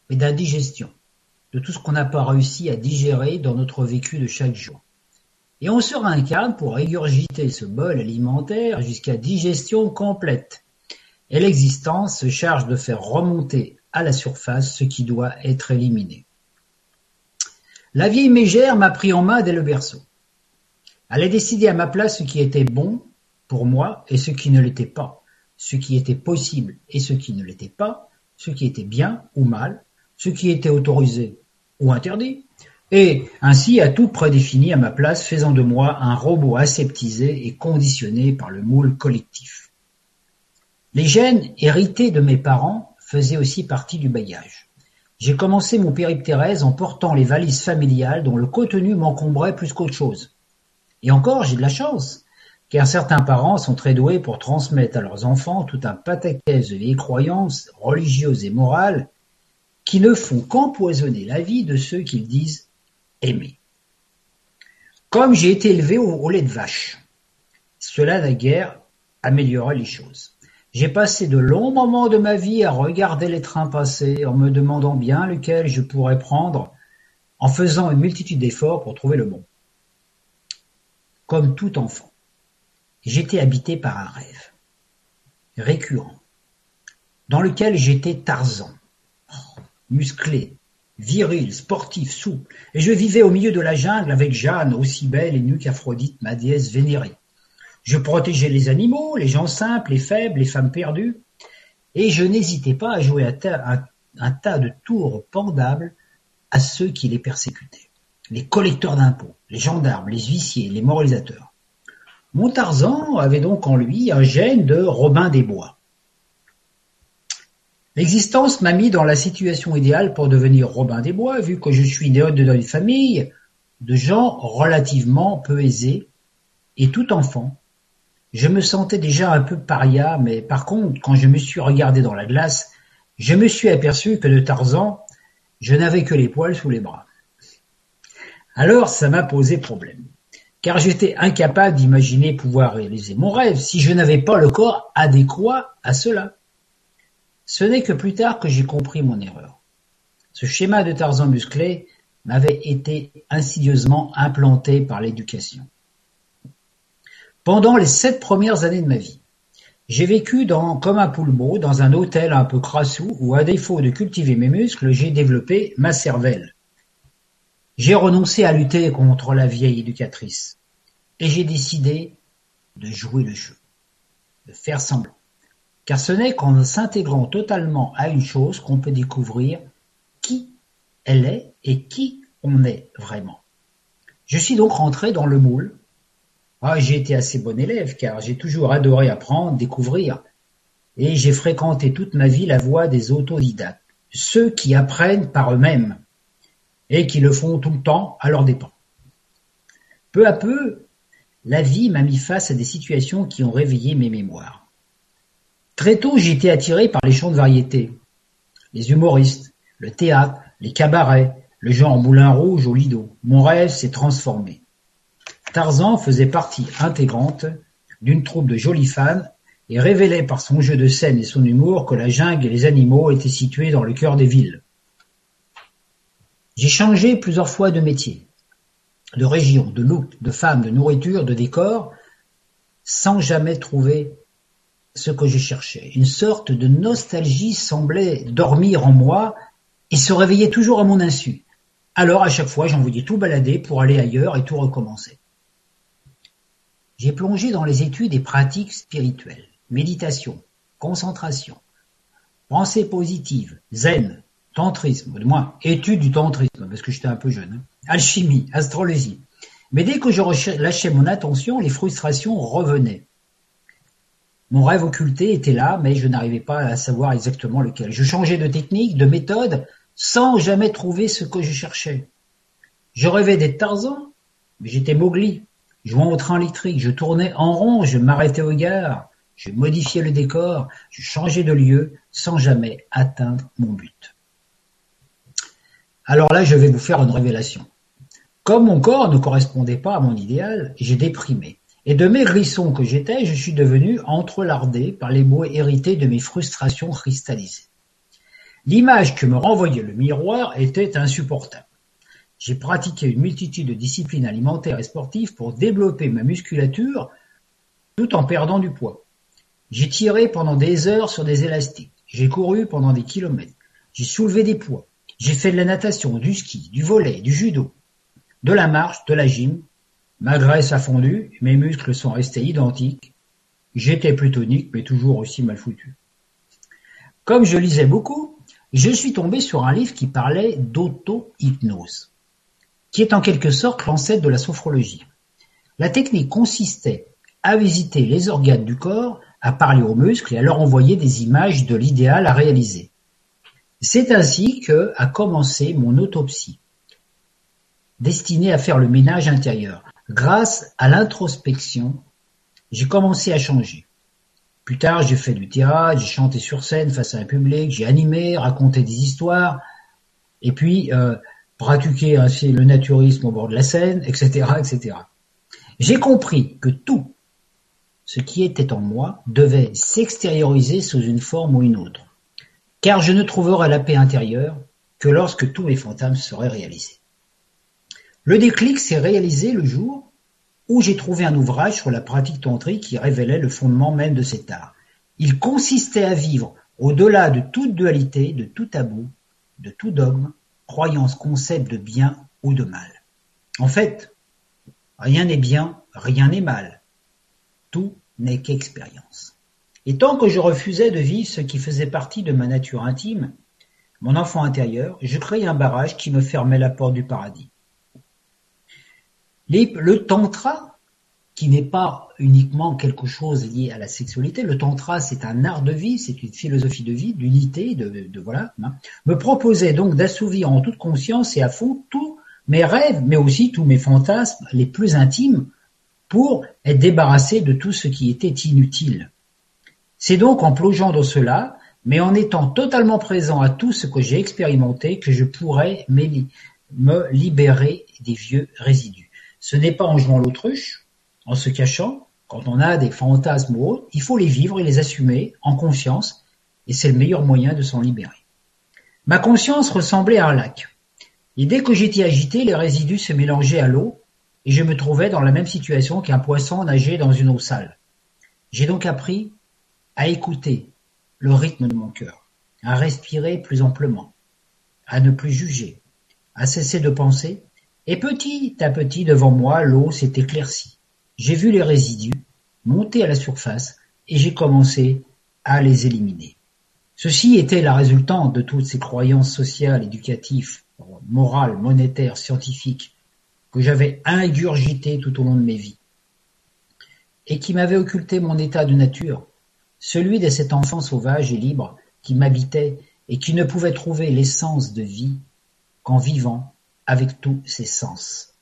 mais d'indigestion, de tout ce qu'on n'a pas réussi à digérer dans notre vécu de chaque jour. Et on se réincarne pour régurgiter ce bol alimentaire jusqu'à digestion complète. Et l'existence se charge de faire remonter à la surface ce qui doit être éliminé. La vieille mégère m'a pris en main dès le berceau. Elle a décidé à ma place ce qui était bon pour moi et ce qui ne l'était pas, ce qui était possible et ce qui ne l'était pas, ce qui était bien ou mal, ce qui était autorisé ou interdit, et ainsi a tout prédéfini à ma place, faisant de moi un robot aseptisé et conditionné par le moule collectif. Les gènes hérités de mes parents faisaient aussi partie du bagage. J'ai commencé mon périple Thérèse en portant les valises familiales dont le contenu m'encombrait plus qu'autre chose. Et encore, j'ai de la chance, car certains parents sont très doués pour transmettre à leurs enfants tout un pataquès de vieilles croyances religieuses et morales qui ne font qu'empoisonner la vie de ceux qu'ils disent aimer. Comme j'ai été élevé au, lait de vache, cela n'a guère amélioré les choses. J'ai passé de longs moments de ma vie à regarder les trains passer en me demandant bien lequel je pourrais prendre en faisant une multitude d'efforts pour trouver le bon. Comme tout enfant, j'étais habité par un rêve récurrent dans lequel j'étais Tarzan, musclé, viril, sportif, souple, et je vivais au milieu de la jungle avec Jeanne, aussi belle et nue qu'Aphrodite, ma déesse vénérée. Je protégeais les animaux, les gens simples, les faibles, les femmes perdues, et je n'hésitais pas à jouer un tas, de tours pendables à ceux qui les persécutaient, les collecteurs d'impôts, les gendarmes, les huissiers, les moralisateurs. Mon Tarzan avait donc en lui un gène de Robin des Bois. L'existence m'a mis dans la situation idéale pour devenir Robin des Bois, vu que je suis né d'une famille de gens relativement peu aisés, et tout enfant, je me sentais déjà un peu paria, mais par contre, quand je me suis regardé dans la glace, je me suis aperçu que de Tarzan, je n'avais que les poils sous les bras. Alors ça m'a posé problème, car j'étais incapable d'imaginer pouvoir réaliser mon rêve si je n'avais pas le corps adéquat à cela. Ce n'est que plus tard que j'ai compris mon erreur. Ce schéma de Tarzan musclé m'avait été insidieusement implanté par l'éducation. Pendant les sept premières années de ma vie, j'ai vécu dans, comme un poulbeau dans un hôtel un peu crassou où, à défaut de cultiver mes muscles, j'ai développé ma cervelle. J'ai renoncé à lutter contre la vieille éducatrice et j'ai décidé de jouer le jeu, de faire semblant. Car ce n'est qu'en s'intégrant totalement à une chose qu'on peut découvrir qui elle est et qui on est vraiment. Je suis donc rentré dans le moule ah, j'ai été assez bon élève car j'ai toujours adoré apprendre, découvrir, et j'ai fréquenté toute ma vie la voie des autodidactes, ceux qui apprennent par eux-mêmes et qui le font tout le temps à leur dépens. Peu à peu, la vie m'a mis face à des situations qui ont réveillé mes mémoires. Très tôt, j'ai été attiré par les chants de variété, les humoristes, le théâtre, les cabarets, le genre Moulin Rouge au Lido. Mon rêve s'est transformé. Tarzan faisait partie intégrante d'une troupe de jolis fans et révélait par son jeu de scène et son humour que la jungle et les animaux étaient situés dans le cœur des villes. J'ai changé plusieurs fois de métier, de région, de look, de femme, de nourriture, de décor, sans jamais trouver ce que je cherchais. Une sorte de nostalgie semblait dormir en moi et se réveillait toujours à mon insu. Alors à chaque fois j'envoyais tout balader pour aller ailleurs et tout recommencer. J'ai plongé dans les études et pratiques spirituelles, méditation, concentration, pensée positive, zen, tantrisme, du moins études du tantrisme, parce que j'étais un peu jeune, hein, alchimie, astrologie. Mais dès que je lâchais mon attention, les frustrations revenaient. Mon rêve occulté était là, mais je n'arrivais pas à savoir exactement lequel. Je changeais de technique, de méthode, sans jamais trouver ce que je cherchais. Je rêvais d'être Tarzan, mais j'étais Mowgli. Jouant au train électrique, je tournais en rond, je m'arrêtais au gare, je modifiais le décor, je changeais de lieu sans jamais atteindre mon but. Alors là, je vais vous faire une révélation. Comme mon corps ne correspondait pas à mon idéal, j'ai déprimé. Et de mes grissons que j'étais, je suis devenu entrelardé par les mots hérités de mes frustrations cristallisées. L'image que me renvoyait le miroir était insupportable. J'ai pratiqué une multitude de disciplines alimentaires et sportives pour développer ma musculature tout en perdant du poids. J'ai tiré pendant des heures sur des élastiques. J'ai couru pendant des kilomètres. J'ai soulevé des poids. J'ai fait de la natation, du ski, du volet, du judo, de la marche, de la gym. Ma graisse a fondu, mes muscles sont restés identiques. J'étais plus tonique, mais toujours aussi mal foutu. Comme je lisais beaucoup, je suis tombé sur un livre qui parlait d'auto-hypnose qui est en quelque sorte l'ancêtre de la sophrologie. La technique consistait à visiter les organes du corps, à parler aux muscles et à leur envoyer des images de l'idéal à réaliser. C'est ainsi que a commencé mon autopsie, destinée à faire le ménage intérieur. Grâce à l'introspection, j'ai commencé à changer. Plus tard, j'ai fait du théâtre, j'ai chanté sur scène face à un public, j'ai animé, raconté des histoires, et puis euh, pratiquer ainsi le naturisme au bord de la Seine, etc., etc. J'ai compris que tout ce qui était en moi devait s'extérioriser sous une forme ou une autre, car je ne trouverai la paix intérieure que lorsque tous mes fantasmes seraient réalisés. Le déclic s'est réalisé le jour où j'ai trouvé un ouvrage sur la pratique tantrique qui révélait le fondement même de cet art. Il consistait à vivre au-delà de toute dualité, de tout tabou, de tout dogme, croyance, concept de bien ou de mal. En fait, rien n'est bien, rien n'est mal. Tout n'est qu'expérience. Et tant que je refusais de vivre ce qui faisait partie de ma nature intime, mon enfant intérieur, je créais un barrage qui me fermait la porte du paradis. le tantra, qui n'est pas uniquement quelque chose lié à la sexualité, le tantra c'est un art de vie, c'est une philosophie de vie, d'unité, de, voilà, hein, me proposait donc d'assouvir en toute conscience et à fond tous mes rêves, mais aussi tous mes fantasmes les plus intimes pour être débarrassé de tout ce qui était inutile. C'est donc en plongeant dans cela, mais en étant totalement présent à tout ce que j'ai expérimenté, que je pourrais me libérer des vieux résidus. Ce n'est pas en jouant l'autruche, en se cachant, quand on a des fantasmes ou il faut les vivre et les assumer en conscience, et c'est le meilleur moyen de s'en libérer. Ma conscience ressemblait à un lac. Et dès que j'étais agité, les résidus se mélangeaient à l'eau, et je me trouvais dans la même situation qu'un poisson nager dans une eau sale. J'ai donc appris à écouter le rythme de mon cœur, à respirer plus amplement, à ne plus juger, à cesser de penser, et petit à petit devant moi l'eau s'est éclaircie. J'ai vu les résidus monter à la surface et j'ai commencé à les éliminer. Ceci était la résultante de toutes ces croyances sociales, éducatives, morales, monétaires, scientifiques que j'avais ingurgitées tout au long de mes vies et qui m'avaient occulté mon état de nature, celui de cet enfant sauvage et libre qui m'habitait et qui ne pouvait trouver l'essence de vie qu'en vivant avec tous ses sens.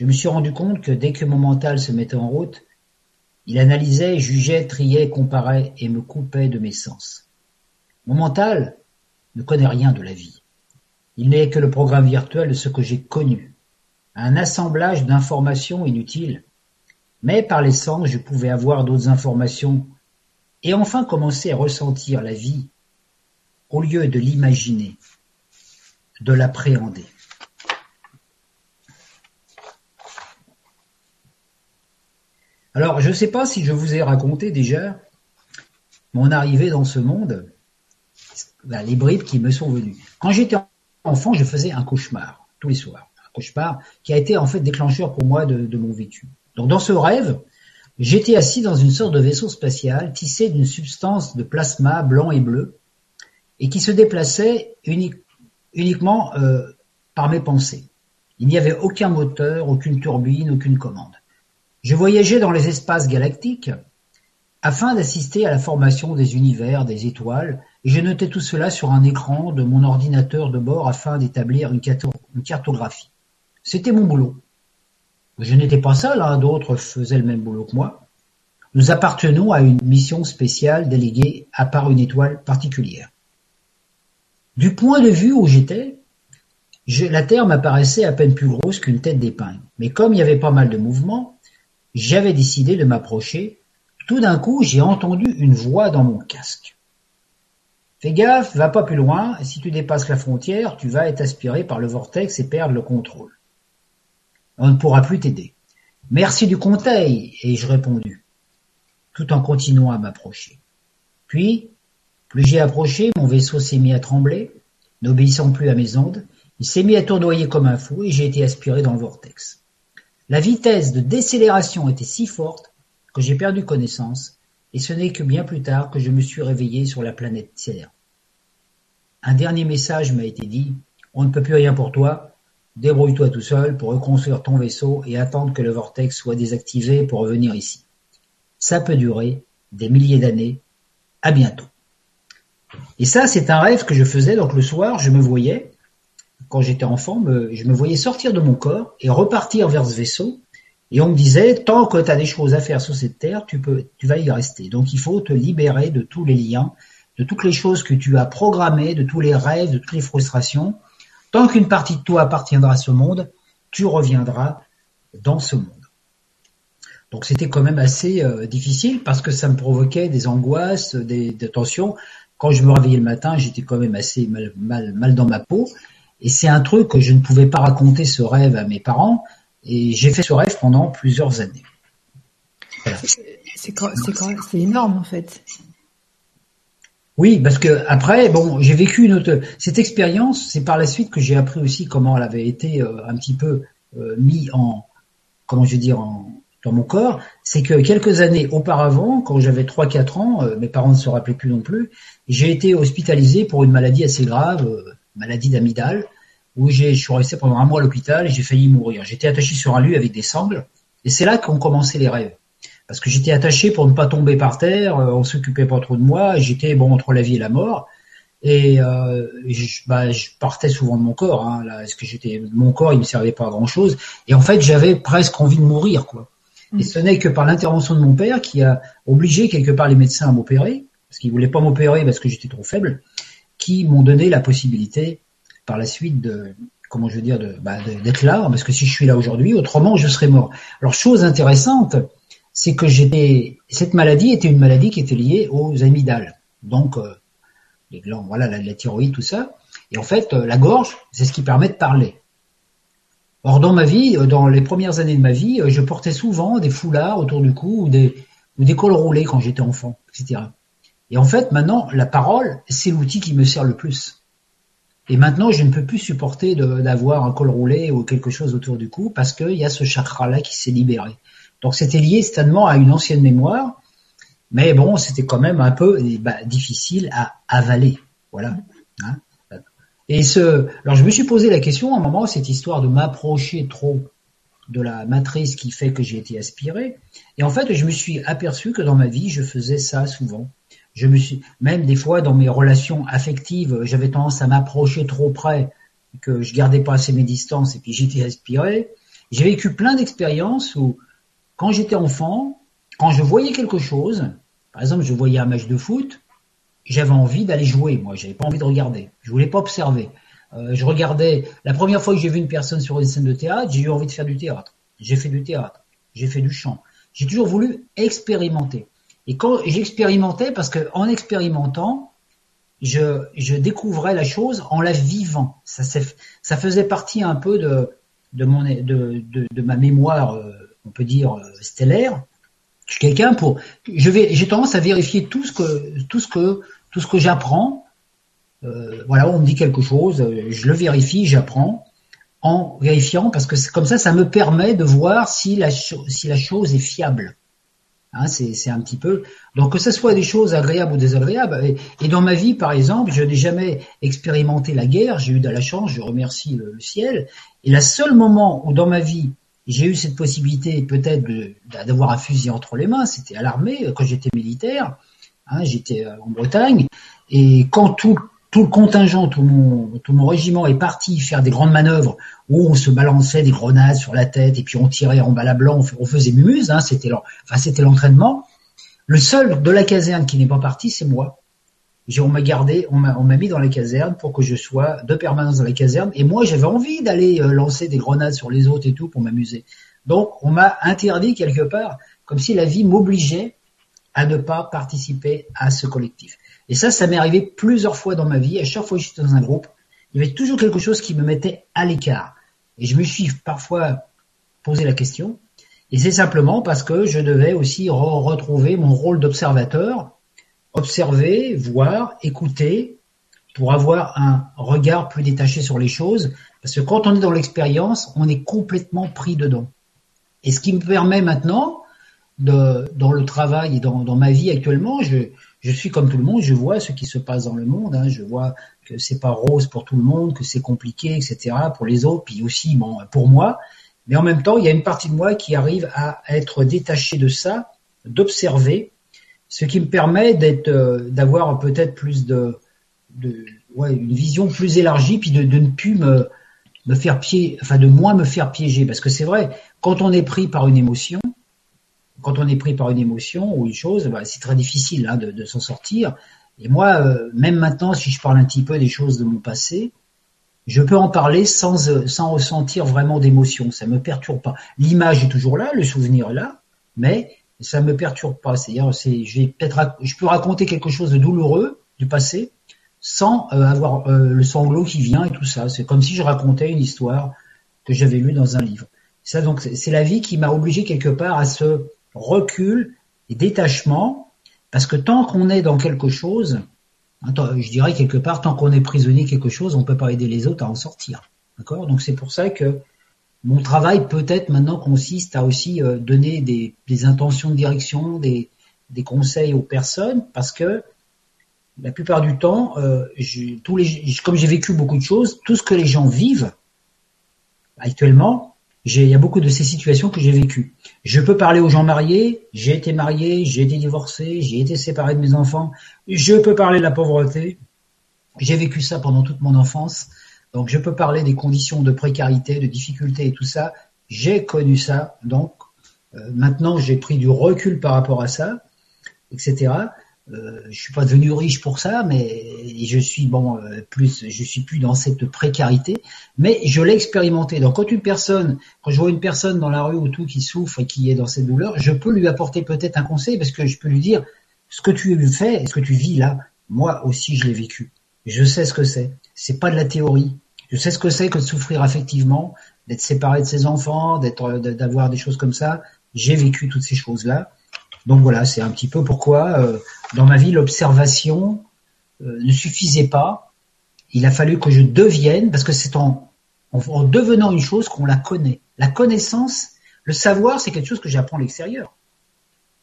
Je me suis rendu compte que dès que mon mental se mettait en route, il analysait, jugeait, triait, comparait et me coupait de mes sens. Mon mental ne connaît rien de la vie. Il n'est que le programme virtuel de ce que j'ai connu, un assemblage d'informations inutiles. Mais par les sens, je pouvais avoir d'autres informations et enfin commencer à ressentir la vie au lieu de l'imaginer, de l'appréhender. Alors, je ne sais pas si je vous ai raconté déjà mon arrivée dans ce monde, ben, les bribes qui me sont venues. Quand j'étais enfant, je faisais un cauchemar tous les soirs, un cauchemar qui a été en fait déclencheur pour moi de, mon vécu. Donc, dans ce rêve, j'étais assis dans une sorte de vaisseau spatial tissé d'une substance de plasma blanc et bleu et qui se déplaçait uniquement euh, par mes pensées. Il n'y avait aucun moteur, aucune turbine, aucune commande. Je voyageais dans les espaces galactiques afin d'assister à la formation des univers, des étoiles, et je notais tout cela sur un écran de mon ordinateur de bord afin d'établir une, cartographie. C'était mon boulot. Je n'étais pas seul, hein, d'autres faisaient le même boulot que moi. Nous appartenons à une mission spéciale déléguée à part une étoile particulière. Du point de vue où j'étais, la Terre m'apparaissait à peine plus grosse qu'une tête d'épingle. Mais comme il y avait pas mal de mouvements, j'avais décidé de m'approcher. Tout d'un coup, j'ai entendu une voix dans mon casque. Fais gaffe, va pas plus loin, si tu dépasses la frontière, tu vas être aspiré par le vortex et perdre le contrôle. On ne pourra plus t'aider. Merci du conseil, ai-je répondu, tout en continuant à m'approcher. Puis, plus j'ai approché, mon vaisseau s'est mis à trembler, n'obéissant plus à mes ondes, il s'est mis à tournoyer comme un fou et j'ai été aspiré dans le vortex. La vitesse de décélération était si forte que j'ai perdu connaissance, et ce n'est que bien plus tard que je me suis réveillé sur la planète Terre. Un dernier message m'a été dit, on ne peut plus rien pour toi, débrouille-toi tout seul pour reconstruire ton vaisseau et attendre que le vortex soit désactivé pour revenir ici. Ça peut durer des milliers d'années. À bientôt. Et ça, c'est un rêve que je faisais. Donc le soir, je me voyais quand j'étais enfant, je me voyais sortir de mon corps et repartir vers ce vaisseau. Et on me disait, tant que tu as des choses à faire sur cette terre, tu peux, tu vas y rester. Donc il faut te libérer de tous les liens, de toutes les choses que tu as programmées, de tous les rêves, de toutes les frustrations. Tant qu'une partie de toi appartiendra à ce monde, tu reviendras dans ce monde. Donc c'était quand même assez euh, difficile parce que ça me provoquait des angoisses, des, tensions. Quand je me réveillais le matin, j'étais quand même assez mal, dans ma peau. Et c'est un truc que je ne pouvais pas raconter ce rêve à mes parents. Et j'ai fait ce rêve pendant plusieurs années. C'est énorme en fait. Oui, parce que après, bon, j'ai vécu une autre. Cette expérience, c'est par la suite que j'ai appris aussi comment elle avait été euh, un petit peu euh, mis en, comment je veux dire, en, dans mon corps. C'est que quelques années auparavant, quand j'avais 3-4 ans, euh, mes parents ne se rappelaient plus non plus, j'ai été hospitalisé pour une maladie assez grave maladie d'amidale, où j'ai, je suis resté pendant un mois à l'hôpital et j'ai failli mourir. J'étais attaché sur un lit avec des sangles, et c'est là qu'ont commencé les rêves. Parce que j'étais attaché pour ne pas tomber par terre, euh, on s'occupait pas trop de moi, j'étais bon entre la vie et la mort, et euh, je, bah, je partais souvent de mon corps. Hein, là, ce que j'étais, mon corps, il me servait pas à grand chose, et en fait, j'avais presque envie de mourir, quoi. Et ce n'est que par l'intervention de mon père qui a obligé quelque part les médecins à m'opérer, parce qu'ils voulaient pas m'opérer parce que j'étais trop faible, qui m'ont donné la possibilité par la suite de, comment je veux dire, de, bah, d'être là, parce que si je suis là aujourd'hui, autrement je serais mort. Alors chose intéressante, c'est que j'étais, cette maladie était une maladie qui était liée aux amygdales, donc euh, les glandes, voilà, la, thyroïde, tout ça. Et en fait, euh, la gorge, c'est ce qui permet de parler. Or, dans ma vie, euh, dans les premières années de ma vie, je portais souvent des foulards autour du cou ou des, ou des cols roulés quand j'étais enfant, etc. Et en fait, maintenant, la parole, c'est l'outil qui me sert le plus. Et maintenant, je ne peux plus supporter d'avoir un col roulé ou quelque chose autour du cou parce qu'il y a ce chakra-là qui s'est libéré. Donc, c'était lié certainement à une ancienne mémoire, mais bon, c'était quand même un peu eh ben, difficile à avaler. Voilà. Hein et ce, alors je me suis posé la question à un moment, cette histoire de m'approcher trop de la matrice qui fait que j'ai été aspiré. Et en fait, je me suis aperçu que dans ma vie, je faisais ça souvent. Je me suis, même des fois dans mes relations affectives, j'avais tendance à m'approcher trop près, que je gardais pas assez mes distances et puis j'étais aspiré. J'ai vécu plein d'expériences où, quand j'étais enfant, quand je voyais quelque chose, par exemple, je voyais un match de foot, j'avais envie d'aller jouer. Moi, j'avais pas envie de regarder. Je voulais pas observer. Euh, je regardais. La première fois que j'ai vu une personne sur une scène de théâtre, j'ai eu envie de faire du théâtre. J'ai fait du théâtre. J'ai fait du chant. J'ai toujours voulu expérimenter. Et quand j'expérimentais, parce que en expérimentant, je, découvrais la chose en la vivant. Ça, faisait partie un peu de, ma mémoire, euh, on peut dire, euh, stellaire. Je suis quelqu'un pour, j'ai tendance à vérifier tout ce que, j'apprends. Euh, voilà, on me dit quelque chose, je le vérifie, j'apprends en vérifiant parce que comme ça, ça me permet de voir si la chose est fiable. Hein, c'est un petit peu. Donc que ce soit des choses agréables ou désagréables. Et, dans ma vie, par exemple, je n'ai jamais expérimenté la guerre. J'ai eu de la chance. Je remercie le, ciel. Et le seul moment où dans ma vie j'ai eu cette possibilité peut-être d'avoir un fusil entre les mains, c'était à l'armée quand j'étais militaire. Hein, j'étais euh, en Bretagne. Et quand tout tout le contingent, tout mon, régiment est parti faire des grandes manœuvres où on se balançait des grenades sur la tête et puis on tirait en bala blanc, on faisait mumuse, hein, c'était l'entraînement. Le seul de la caserne qui n'est pas parti, c'est moi. On m'a gardé, on m'a mis dans la caserne pour que je sois de permanence dans la caserne. Et moi, j'avais envie d'aller euh, lancer des grenades sur les autres et tout pour m'amuser. Donc, on m'a interdit quelque part, comme si la vie m'obligeait à ne pas participer à ce collectif. Et ça, ça m'est arrivé plusieurs fois dans ma vie. À chaque fois que j'étais dans un groupe, il y avait toujours quelque chose qui me mettait à l'écart. Et je me suis parfois posé la question. Et c'est simplement parce que je devais aussi retrouver mon rôle d'observateur, observer, voir, écouter, pour avoir un regard plus détaché sur les choses. Parce que quand on est dans l'expérience, on est complètement pris dedans. Et ce qui me permet maintenant, dans le travail et dans, dans ma vie actuellement, je, je suis comme tout le monde, je vois ce qui se passe dans le monde, hein, je vois que c'est pas rose pour tout le monde, que c'est compliqué, etc. pour les autres, puis aussi bon pour moi. Mais en même temps, il y a une partie de moi qui arrive à être détachée de ça, d'observer, ce qui me permet d'être, euh, d'avoir peut-être plus de, de ouais, une vision plus élargie, puis de, ne plus me, me faire piéger, enfin de moins me faire piéger, parce que c'est vrai, quand on est pris par une émotion, quand on est pris par une émotion ou une chose, bah, c'est très difficile hein, de, s'en sortir. Et moi, euh, même maintenant, si je parle un petit peu des choses de mon passé, je peux en parler sans, euh, sans ressentir vraiment d'émotion. Ça me perturbe pas. L'image est toujours là, le souvenir est là, mais ça me perturbe pas. C'est-à-dire, c'est, je peut-être, je peux raconter quelque chose de douloureux du passé sans euh, avoir le sanglot qui vient et tout ça. C'est comme si je racontais une histoire que j'avais lue dans un livre. Ça, donc, c'est la vie qui m'a obligé quelque part à se recul et détachement, parce que tant qu'on est dans quelque chose, je dirais quelque part, tant qu'on est prisonnier quelque chose, on peut pas aider les autres à en sortir. D'accord? Donc c'est pour ça que mon travail peut-être maintenant consiste à aussi euh, donner des, intentions de direction, des, des conseils aux personnes, parce que la plupart du temps, euh, tous les, comme j'ai vécu beaucoup de choses, tout ce que les gens vivent actuellement, il y a beaucoup de ces situations que j'ai vécues. Je peux parler aux gens mariés, j'ai été marié, j'ai été divorcé, j'ai été séparé de mes enfants, je peux parler de la pauvreté, j'ai vécu ça pendant toute mon enfance, donc je peux parler des conditions de précarité, de difficulté et tout ça, j'ai connu ça, donc euh, maintenant j'ai pris du recul par rapport à ça, etc. Euh, je suis pas devenu riche pour ça, mais je suis bon euh, plus, je suis plus dans cette précarité, mais je l'ai expérimenté. Donc quand une personne, quand je vois une personne dans la rue ou tout qui souffre et qui est dans cette douleur, je peux lui apporter peut-être un conseil parce que je peux lui dire ce que tu fais, ce que tu vis là, moi aussi je l'ai vécu. Je sais ce que c'est. C'est pas de la théorie. Je sais ce que c'est que de souffrir affectivement, d'être séparé de ses enfants, d'être, d'avoir des choses comme ça. J'ai vécu toutes ces choses là. Donc voilà, c'est un petit peu pourquoi euh, dans ma vie l'observation euh, ne suffisait pas. Il a fallu que je devienne, parce que c'est en, en, devenant une chose qu'on la connaît. La connaissance, le savoir, c'est quelque chose que j'apprends à l'extérieur.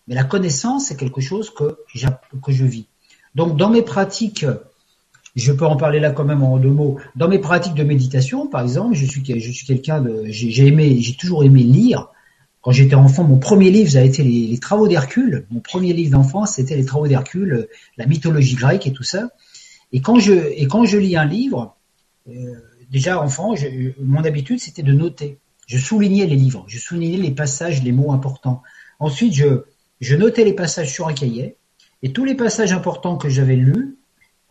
Mais la connaissance, c'est quelque chose que, que je vis. Donc dans mes pratiques, je peux en parler là quand même en deux mots. Dans mes pratiques de méditation, par exemple, je suis, je suis quelqu'un de, j'ai aimé, j'ai toujours aimé lire. Quand j'étais enfant, mon premier livre, ça a été les, Travaux d'Hercule. Mon premier livre d'enfance, c'était les Travaux d'Hercule, la mythologie grecque et tout ça. Et quand je, et quand je lis un livre, euh, déjà enfant, mon habitude, c'était de noter. Je soulignais les livres, je soulignais les passages, les mots importants. Ensuite, je, je notais les passages sur un cahier. Et tous les passages importants que j'avais lus,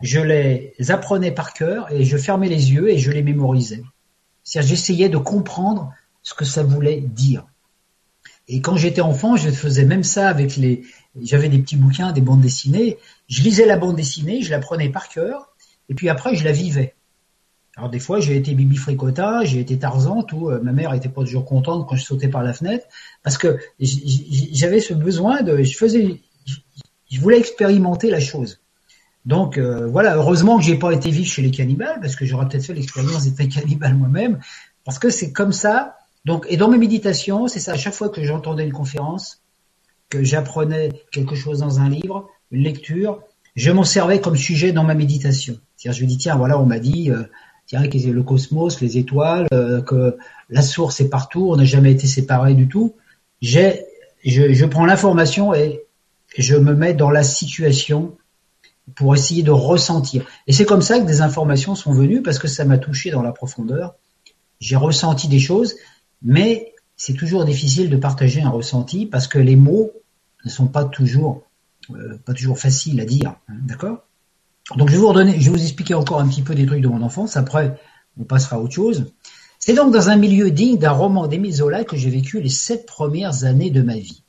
je les apprenais par cœur et je fermais les yeux et je les mémorisais. C'est-à-dire, j'essayais de comprendre ce que ça voulait dire. Et quand j'étais enfant, je faisais même ça avec les. J'avais des petits bouquins, des bandes dessinées. Je lisais la bande dessinée, je la prenais par cœur, et puis après, je la vivais. Alors des fois, j'ai été Bibi Fricota, j'ai été Tarzan, tout. Euh, ma mère était pas toujours contente quand je sautais par la fenêtre, parce que j'avais ce besoin de. Je faisais. Je voulais expérimenter la chose. Donc euh, voilà, heureusement que j'ai pas été vif chez les cannibales, parce que j'aurais peut-être fait l'expérience d'être cannibale moi-même, parce que c'est comme ça donc, et dans mes méditations, c'est ça, à chaque fois que j'entendais une conférence, que j'apprenais quelque chose dans un livre, une lecture, je m'en servais comme sujet dans ma méditation. C'est-à-dire, je me dis, tiens, voilà, on m'a dit, euh, tiens, le cosmos, les étoiles, euh, que la source est partout, on n'a jamais été séparés du tout. J'ai, je prends l'information et je me mets dans la situation pour essayer de ressentir. Et c'est comme ça que des informations sont venues parce que ça m'a touché dans la profondeur. J'ai ressenti des choses mais c'est toujours difficile de partager un ressenti parce que les mots ne sont pas toujours euh, pas toujours faciles à dire, hein, d'accord? Donc je vais vous redonner, je vais vous expliquer encore un petit peu des trucs de mon enfance. Après, on passera à autre chose. C'est donc dans un milieu digne d'un roman d'Émile Zola que j'ai vécu les sept premières années de ma vie.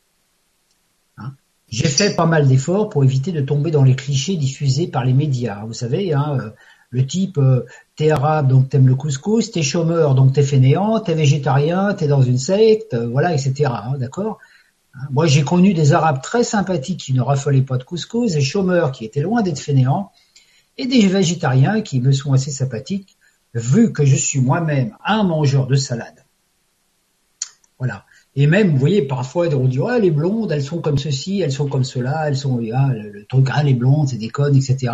Hein? J'ai fait pas mal d'efforts pour éviter de tomber dans les clichés diffusés par les médias. Vous savez, hein, euh, le type, euh, t'es arabe donc t'aimes le couscous, t'es chômeur donc t'es fainéant, t'es végétarien, t'es dans une secte, euh, voilà, etc. Hein, d'accord hein, Moi j'ai connu des arabes très sympathiques qui ne raffolaient pas de couscous, des chômeurs qui étaient loin d'être fainéants, et des végétariens qui me sont assez sympathiques, vu que je suis moi-même un mangeur de salade. Voilà. Et même, vous voyez, parfois, on dit, ouais, les blondes, elles sont comme ceci, elles sont comme cela, elles sont, ah, le truc, ah, les blondes, c'est des connes, etc.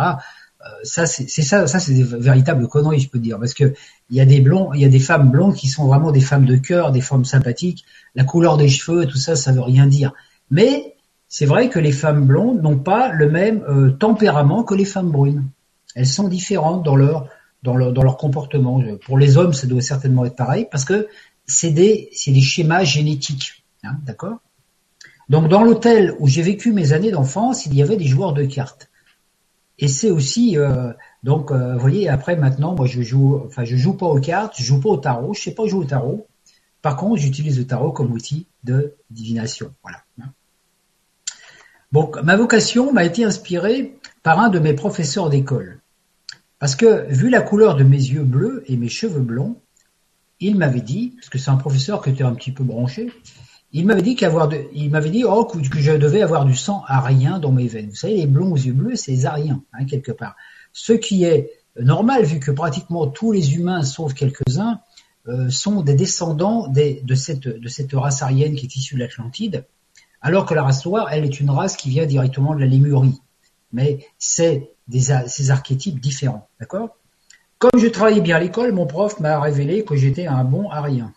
Ça c'est ça, ça c'est des véritables conneries, je peux dire, parce que il y a des blonds, il y a des femmes blondes qui sont vraiment des femmes de cœur, des femmes sympathiques. La couleur des cheveux, tout ça, ça veut rien dire. Mais c'est vrai que les femmes blondes n'ont pas le même euh, tempérament que les femmes brunes. Elles sont différentes dans leur comportement. Pour les hommes, ça doit certainement être pareil parce que c'est des c'est des schémas génétiques, hein, d'accord? Donc dans l'hôtel où j'ai vécu mes années d'enfance, il y avait des joueurs de cartes. Et c'est aussi euh, donc euh, vous voyez après maintenant moi je joue enfin je joue pas aux cartes, je joue pas au tarot, je sais pas jouer au tarot. Par contre, j'utilise le tarot comme outil de divination. Voilà. Bon, ma vocation m'a été inspirée par un de mes professeurs d'école. Parce que vu la couleur de mes yeux bleus et mes cheveux blonds, il m'avait dit, parce que c'est un professeur qui était un petit peu branché, il m'avait dit oh, que je devais avoir du sang arien dans mes veines. Vous savez, les blonds aux yeux bleus, c'est les ariens, hein, quelque part. Ce qui est normal, vu que pratiquement tous les humains, sauf quelques-uns, euh, sont des descendants de, cette, race arienne qui est issue de l'Atlantide, alors que la race noire, elle est une race qui vient directement de la Lémurie. Mais c'est ces archétypes différents, d'accord? Comme je travaillais bien à l'école, mon prof m'a révélé que j'étais un bon à rien.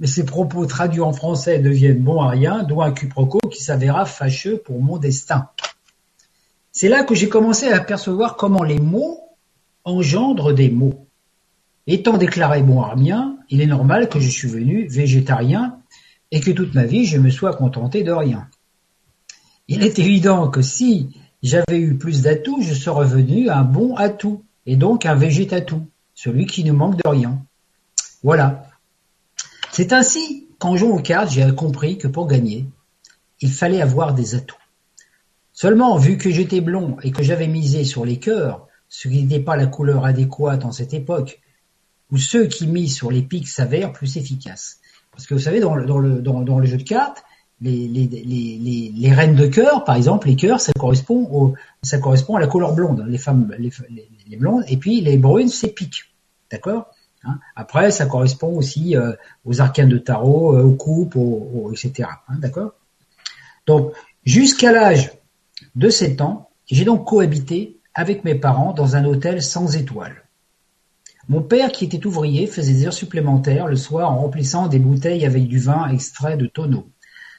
Mais ces propos traduits en français deviennent bons à rien, d'où un quiproquo qui s'avéra fâcheux pour mon destin. C'est là que j'ai commencé à apercevoir comment les mots engendrent des mots. Étant déclaré bon armien, il est normal que je suis venu végétarien et que toute ma vie je me sois contenté de rien. Il est évident que si j'avais eu plus d'atouts, je serais venu un bon atout, et donc un végétatou, celui qui ne manque de rien. Voilà. C'est ainsi qu'en jouant aux cartes, j'ai compris que pour gagner, il fallait avoir des atouts. Seulement, vu que j'étais blond et que j'avais misé sur les cœurs, ce qui n'était pas la couleur adéquate en cette époque, où ceux qui misent sur les pics s'avèrent plus efficaces. Parce que vous savez, dans le, jeu de cartes, les, les, reines de cœur, par exemple, les cœurs, ça correspond à la couleur blonde, les femmes, les blondes, et puis les brunes, c'est pique, d'accord? Hein Après, ça correspond aussi euh, aux arcanes de tarot, euh, aux coupes, aux, etc. Hein, d'accord? Donc, jusqu'à l'âge de 7 ans, j'ai donc cohabité avec mes parents dans un hôtel sans étoiles. Mon père, qui était ouvrier, faisait des heures supplémentaires le soir en remplissant des bouteilles avec du vin extrait de tonneaux.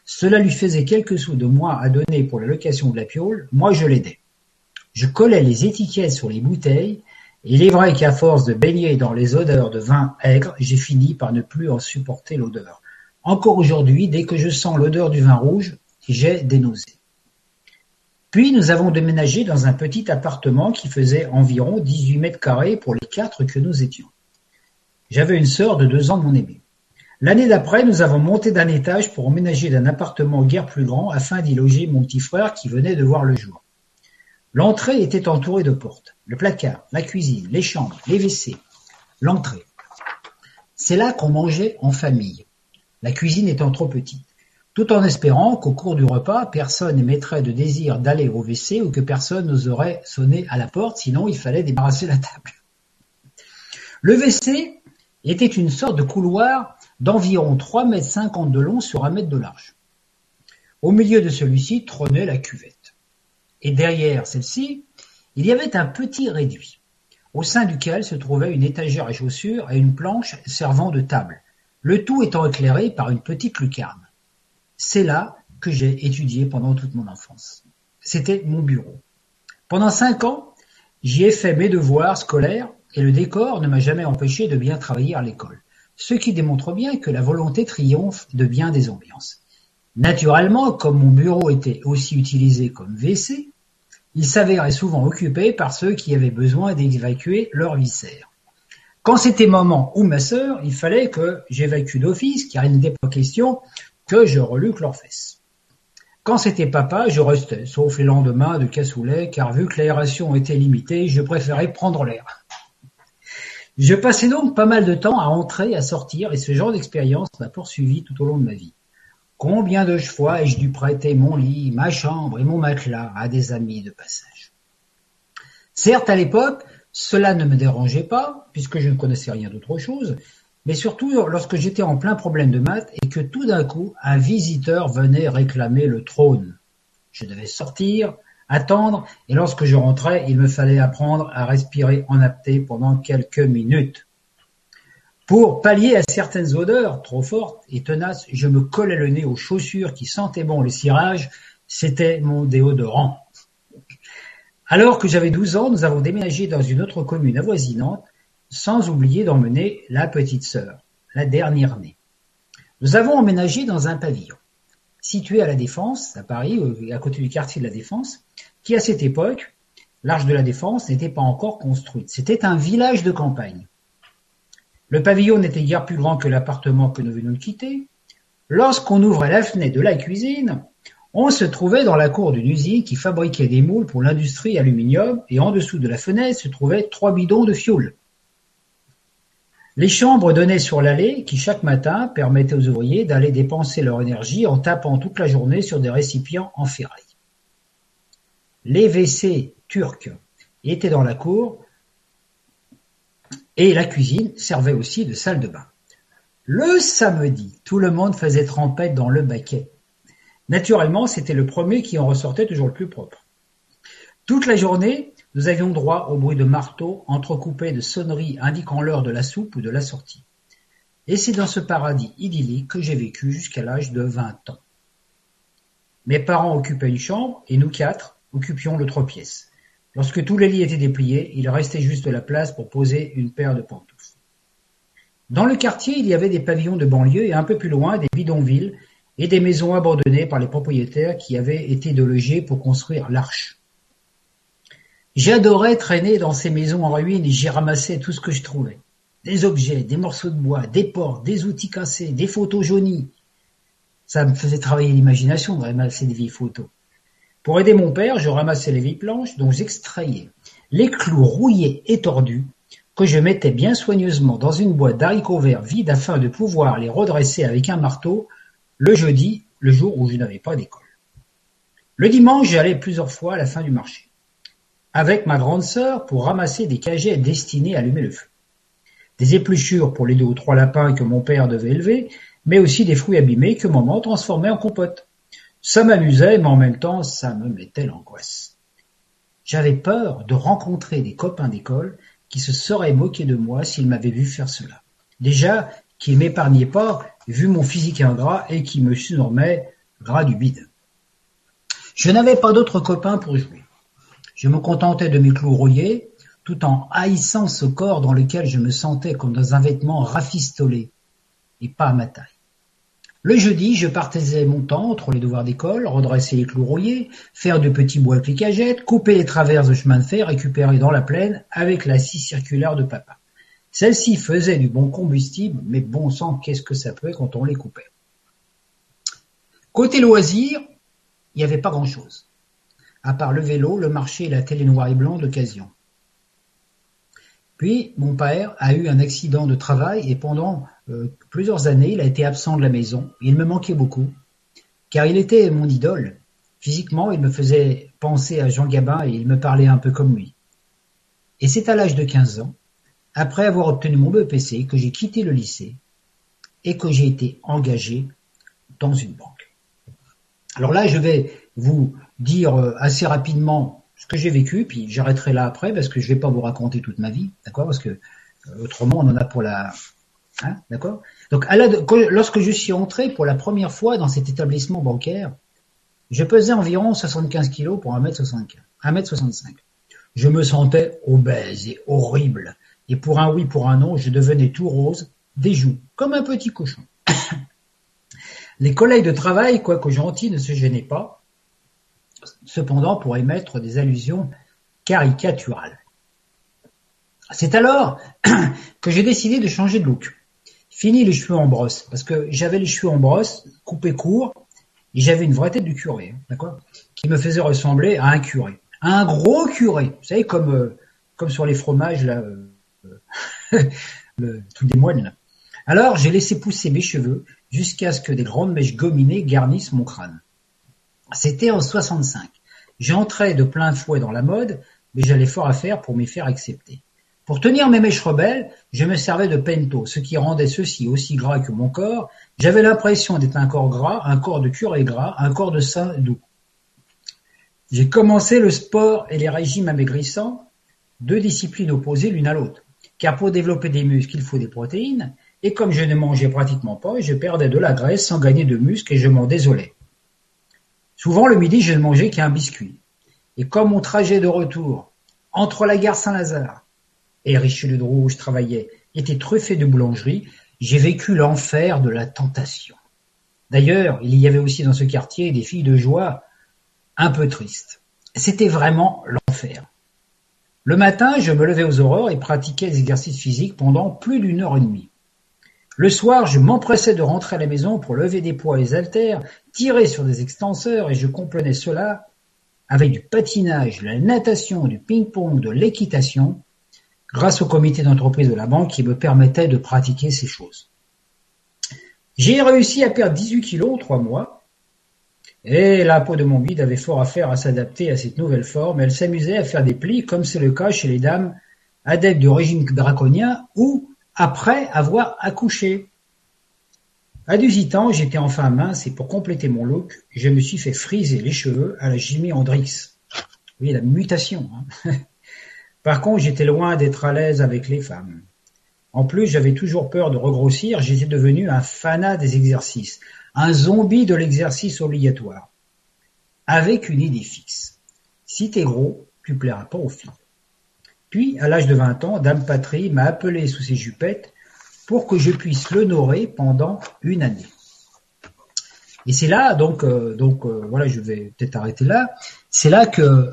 Cela lui faisait quelques sous de moins à donner pour la location de la piole, moi je l'aidais. Je collais les étiquettes sur les bouteilles, il est vrai qu'à force de baigner dans les odeurs de vin aigre, j'ai fini par ne plus en supporter l'odeur. Encore aujourd'hui, dès que je sens l'odeur du vin rouge, j'ai des nausées. Puis nous avons déménagé dans un petit appartement qui faisait environ dix-huit mètres carrés pour les quatre que nous étions. J'avais une sœur de deux ans mon aimé. L'année d'après, nous avons monté d'un étage pour emménager d'un appartement guère plus grand afin d'y loger mon petit frère qui venait de voir le jour. L'entrée était entourée de portes. Le placard, la cuisine, les chambres, les WC, l'entrée. C'est là qu'on mangeait en famille, la cuisine étant trop petite tout en espérant qu'au cours du repas, personne n'émettrait de désir d'aller au WC ou que personne n'oserait sonner à la porte, sinon il fallait débarrasser la table. Le WC était une sorte de couloir d'environ trois mètres cinquante de long sur un mètre de large. Au milieu de celui-ci trônait la cuvette. Et derrière celle-ci, il y avait un petit réduit, au sein duquel se trouvait une étagère à chaussures et une planche servant de table, le tout étant éclairé par une petite lucarne. C'est là que j'ai étudié pendant toute mon enfance. C'était mon bureau. Pendant cinq ans, j'y ai fait mes devoirs scolaires et le décor ne m'a jamais empêché de bien travailler à l'école, ce qui démontre bien que la volonté triomphe de bien des ambiances. Naturellement, comme mon bureau était aussi utilisé comme WC, il s'avérait souvent occupé par ceux qui avaient besoin d'évacuer leurs viscères. Quand c'était maman ou ma sœur, il fallait que j'évacue d'office, car il n'était pas question que je reluque leurs fesses. Quand c'était papa, je restais, sauf les lendemains de cassoulet, car vu que l'aération était limitée, je préférais prendre l'air. Je passais donc pas mal de temps à entrer, à sortir, et ce genre d'expérience m'a poursuivi tout au long de ma vie. Combien de fois ai-je dû prêter mon lit, ma chambre et mon matelas à des amis de passage? Certes, à l'époque, cela ne me dérangeait pas, puisque je ne connaissais rien d'autre chose, mais surtout lorsque j'étais en plein problème de maths et que tout d'un coup un visiteur venait réclamer le trône. Je devais sortir, attendre, et lorsque je rentrais, il me fallait apprendre à respirer en apté pendant quelques minutes. Pour pallier à certaines odeurs trop fortes et tenaces, je me collais le nez aux chaussures qui sentaient bon le cirage, c'était mon déodorant. Alors que j'avais 12 ans, nous avons déménagé dans une autre commune avoisinante sans oublier d'emmener la petite sœur, la dernière née. Nous avons emménagé dans un pavillon, situé à la Défense, à Paris, à côté du quartier de la Défense, qui à cette époque, l'Arche de la Défense n'était pas encore construite. C'était un village de campagne. Le pavillon n'était guère plus grand que l'appartement que nous venons de quitter. Lorsqu'on ouvrait la fenêtre de la cuisine, on se trouvait dans la cour d'une usine qui fabriquait des moules pour l'industrie aluminium et en dessous de la fenêtre se trouvaient trois bidons de fioul. Les chambres donnaient sur l'allée qui chaque matin permettait aux ouvriers d'aller dépenser leur énergie en tapant toute la journée sur des récipients en ferraille. Les WC turcs étaient dans la cour et la cuisine servait aussi de salle de bain. Le samedi, tout le monde faisait trempette dans le baquet. Naturellement, c'était le premier qui en ressortait toujours le plus propre. Toute la journée, nous avions droit au bruit de marteau entrecoupé de sonneries indiquant l'heure de la soupe ou de la sortie. Et c'est dans ce paradis idyllique que j'ai vécu jusqu'à l'âge de vingt ans. Mes parents occupaient une chambre et nous quatre occupions le trois pièces. Lorsque tous les lits étaient dépliés, il restait juste de la place pour poser une paire de pantoufles. Dans le quartier, il y avait des pavillons de banlieue et un peu plus loin des bidonvilles et des maisons abandonnées par les propriétaires qui avaient été délogés pour construire l'Arche. J'adorais traîner dans ces maisons en ruine et j'y ramassais tout ce que je trouvais. Des objets, des morceaux de bois, des portes, des outils cassés, des photos jaunies. Ça me faisait travailler l'imagination de ramasser des vieilles photos. Pour aider mon père, je ramassais les vieilles planches dont j'extrayais les clous rouillés et tordus que je mettais bien soigneusement dans une boîte d'haricots verts vide afin de pouvoir les redresser avec un marteau le jeudi, le jour où je n'avais pas d'école. Le dimanche, j'allais plusieurs fois à la fin du marché, avec ma grande sœur pour ramasser des cagettes destinées à allumer le feu. Des épluchures pour les deux ou trois lapins que mon père devait élever, mais aussi des fruits abîmés que maman transformait en compote. Ça m'amusait, mais en même temps, ça me mettait l'angoisse. J'avais peur de rencontrer des copains d'école qui se seraient moqués de moi s'ils m'avaient vu faire cela. Déjà, qu'ils m'épargnaient pas, vu mon physique ingrat et qui me surnommaient gras du bide. Je n'avais pas d'autres copains pour jouer. Je me contentais de mes clous rouillés, tout en haïssant ce corps dans lequel je me sentais comme dans un vêtement rafistolé, et pas à ma taille. Le jeudi, je partageais mon temps entre les devoirs d'école, redresser les clous rouillés, faire de petits bois plicagettes, couper les traverses de chemin de fer récupérés dans la plaine avec la scie circulaire de papa. Celle-ci faisait du bon combustible, mais bon sang, qu'est-ce que ça peut quand on les coupait? Côté loisirs, il n'y avait pas grand-chose, à part le vélo, le marché et la télé noir et blanc d'occasion. Puis, mon père a eu un accident de travail et pendant plusieurs années, il a été absent de la maison. Il me manquait beaucoup, car il était mon idole. Physiquement, il me faisait penser à Jean Gabin et il me parlait un peu comme lui. Et c'est à l'âge de 15 ans, après avoir obtenu mon BEPC, que j'ai quitté le lycée et que j'ai été engagé dans une banque. Alors là, je vais vous dire euh, assez rapidement ce que j'ai vécu, puis j'arrêterai là après parce que je vais pas vous raconter toute ma vie, d'accord? Parce que euh, autrement, on en a pour la, Hein, d'accord Donc, lorsque je suis entré pour la première fois dans cet établissement bancaire, je pesais environ 75 kilos pour 1m65. 1m65. Je me sentais obèse et horrible. Et pour un oui, pour un non, je devenais tout rose, des joues, comme un petit cochon. [COUGHS] Les collègues de travail, quoique gentils, ne se gênaient pas, cependant pour émettre des allusions caricaturales. C'est alors [COUGHS] que j'ai décidé de changer de look. Fini les cheveux en brosse, parce que j'avais les cheveux en brosse, coupés courts, et j'avais une vraie tête de curé, d'accord, qui me faisait ressembler à un curé, à un gros curé, vous savez comme euh, comme sur les fromages là, euh, [LAUGHS] le des moines là. Alors j'ai laissé pousser mes cheveux jusqu'à ce que des grandes mèches gominées garnissent mon crâne. C'était en 65. J'entrais de plein fouet dans la mode, mais j'allais fort à faire pour m'y faire accepter. Pour tenir mes mèches rebelles, je me servais de pento, ce qui rendait ceci aussi gras que mon corps. J'avais l'impression d'être un corps gras, un corps de curé gras, un corps de saint doux. J'ai commencé le sport et les régimes amaigrissants, deux disciplines opposées l'une à l'autre. Car pour développer des muscles, il faut des protéines, et comme je ne mangeais pratiquement pas, je perdais de la graisse sans gagner de muscles et je m'en désolais. Souvent le midi, je ne mangeais qu'un biscuit. Et comme mon trajet de retour entre la gare Saint-Lazare et Richelieu-de-Roux où je travaillais était truffé de boulangeries, j'ai vécu l'enfer de la tentation. D'ailleurs, il y avait aussi dans ce quartier des filles de joie un peu tristes. C'était vraiment l'enfer. Le matin, je me levais aux aurores et pratiquais des exercices physiques pendant plus d'une heure et demie. Le soir, je m'empressais de rentrer à la maison pour lever des poids et des haltères, tirer sur des extenseurs et je comprenais cela avec du patinage, de la natation, du ping-pong, de l'équitation, grâce au comité d'entreprise de la banque qui me permettait de pratiquer ces choses. J'ai réussi à perdre 18 kilos en trois mois, et la peau de mon guide avait fort à faire à s'adapter à cette nouvelle forme. Elle s'amusait à faire des plis, comme c'est le cas chez les dames adeptes du régime draconien ou après avoir accouché. À 18 ans, j'étais enfin mince et pour compléter mon look, je me suis fait friser les cheveux à la Jimi Hendrix. Oui, la mutation. Hein [LAUGHS] Par contre, j'étais loin d'être à l'aise avec les femmes. En plus, j'avais toujours peur de regrossir, j'étais devenu un fanat des exercices, un zombie de l'exercice obligatoire, avec une idée fixe. Si t'es gros, tu plairas pas aux filles. Puis, à l'âge de 20 ans, Dame Patrie m'a appelé sous ses jupettes pour que je puisse l'honorer pendant une année. Et c'est là, donc, euh, donc euh, voilà, je vais peut-être arrêter là. C'est là que,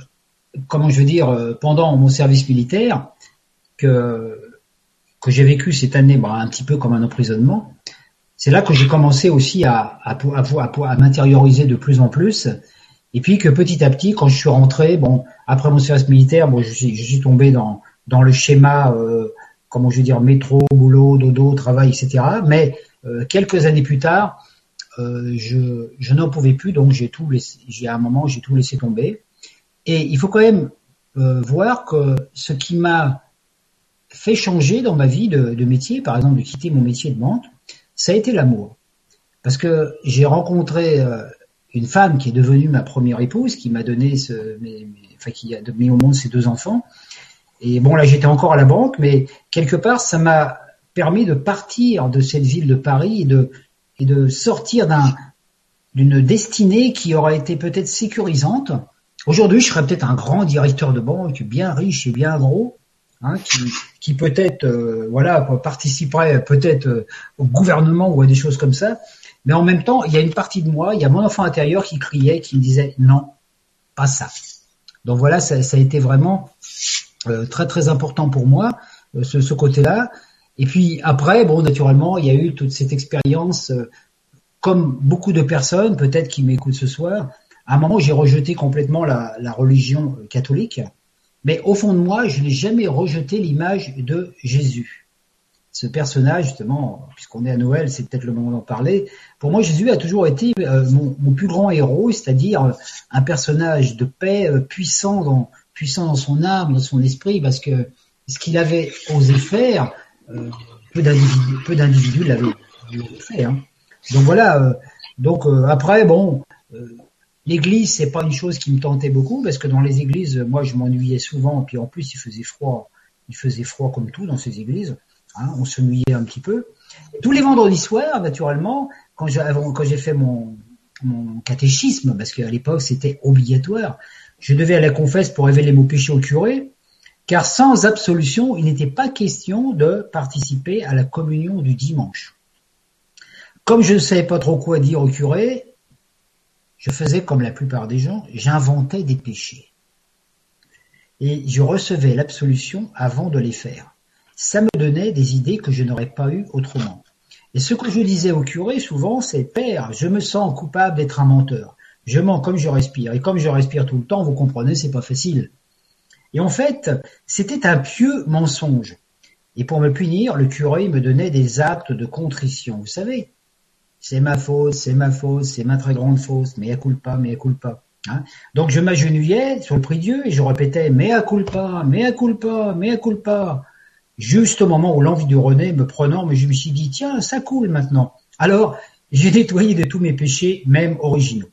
comment je veux dire, euh, pendant mon service militaire, que que j'ai vécu cette année bah, un petit peu comme un emprisonnement, c'est là que j'ai commencé aussi à, à, à, m'intérioriser de plus en plus. Et puis que petit à petit, quand je suis rentré, bon, après mon service militaire, je, suis, je suis tombé dans, dans le schéma, euh, comment je veux dire, métro, boulot, dodo, travail, etc. Mais euh, quelques années plus tard, je, je n'en pouvais plus, donc j'ai tout laissé. J'ai à un moment, j'ai tout laissé tomber. Et il faut quand même euh, voir que ce qui m'a fait changer dans ma vie de, métier, par exemple de quitter mon métier de vente, ça a été l'amour. Parce que j'ai rencontré euh, une femme qui est devenue ma première épouse, qui m'a donné ce, enfin qui a mis au monde ses deux enfants. Et bon là j'étais encore à la banque, mais quelque part ça m'a permis de partir de cette ville de Paris et de, et de sortir d'un, d'une destinée qui aurait été peut-être sécurisante. Aujourd'hui, je serais peut-être un grand directeur de banque, bien riche et bien gros, hein, qui, qui peut-être euh, voilà participerait peut-être euh, au gouvernement ou à des choses comme ça. Mais en même temps, il y a une partie de moi, il y a mon enfant intérieur qui criait, qui me disait non, pas ça. Donc voilà, ça, ça a été vraiment euh, très très important pour moi ce, ce côté-là. Et puis après, bon, naturellement, il y a eu toute cette expérience, comme beaucoup de personnes, peut-être qui m'écoutent ce soir. À un moment, j'ai rejeté complètement la, religion catholique mais au fond de moi, je n'ai jamais rejeté l'image de Jésus. Ce personnage, justement, puisqu'on est à Noël, c'est peut-être le moment d'en parler. Pour moi, Jésus a toujours été euh, mon, plus grand héros, c'est-à-dire euh, un personnage de paix euh, puissant dans, son âme, dans son esprit, parce que ce qu'il avait osé faire, peu d'individus, peu d'individus l'avaient fait. Hein. Donc voilà. donc après, bon, L'église, c'est pas une chose qui me tentait beaucoup parce que dans les églises, moi, je m'ennuyais souvent. Puis en plus, il faisait froid. Il faisait froid comme tout dans ces églises. Hein, on s'ennuyait un petit peu. Tous les vendredis soirs, naturellement, quand j'ai, fait mon, mon catéchisme, parce qu'à l'époque c'était obligatoire, je devais aller à la confesse pour révéler mon péché au curé, car sans absolution, il n'était pas question de participer à la communion du dimanche. Comme je ne savais pas trop quoi dire au curé, je faisais comme la plupart des gens, j'inventais des péchés. Et je recevais l'absolution avant de les faire. Ça me donnait des idées que je n'aurais pas eues autrement. Et ce que je disais au curé souvent, c'est Père, je me sens coupable d'être un menteur. Je mens comme je respire. Et comme je respire tout le temps, vous comprenez, c'est pas facile. Et en fait, c'était un pieux mensonge. Et pour me punir, le curé me donnait des actes de contrition. Vous savez, c'est ma faute, c'est ma faute, c'est ma très grande faute, mais à culpa, mais à culpa. Hein Donc je m'agenouillais sur le prix Dieu et je répétais mais à culpa, mais à culpa, mais à culpa. Juste au moment où l'envie de René me prenant, mais je me suis dit tiens ça coule maintenant. Alors j'ai nettoyé de tous mes péchés, même originaux.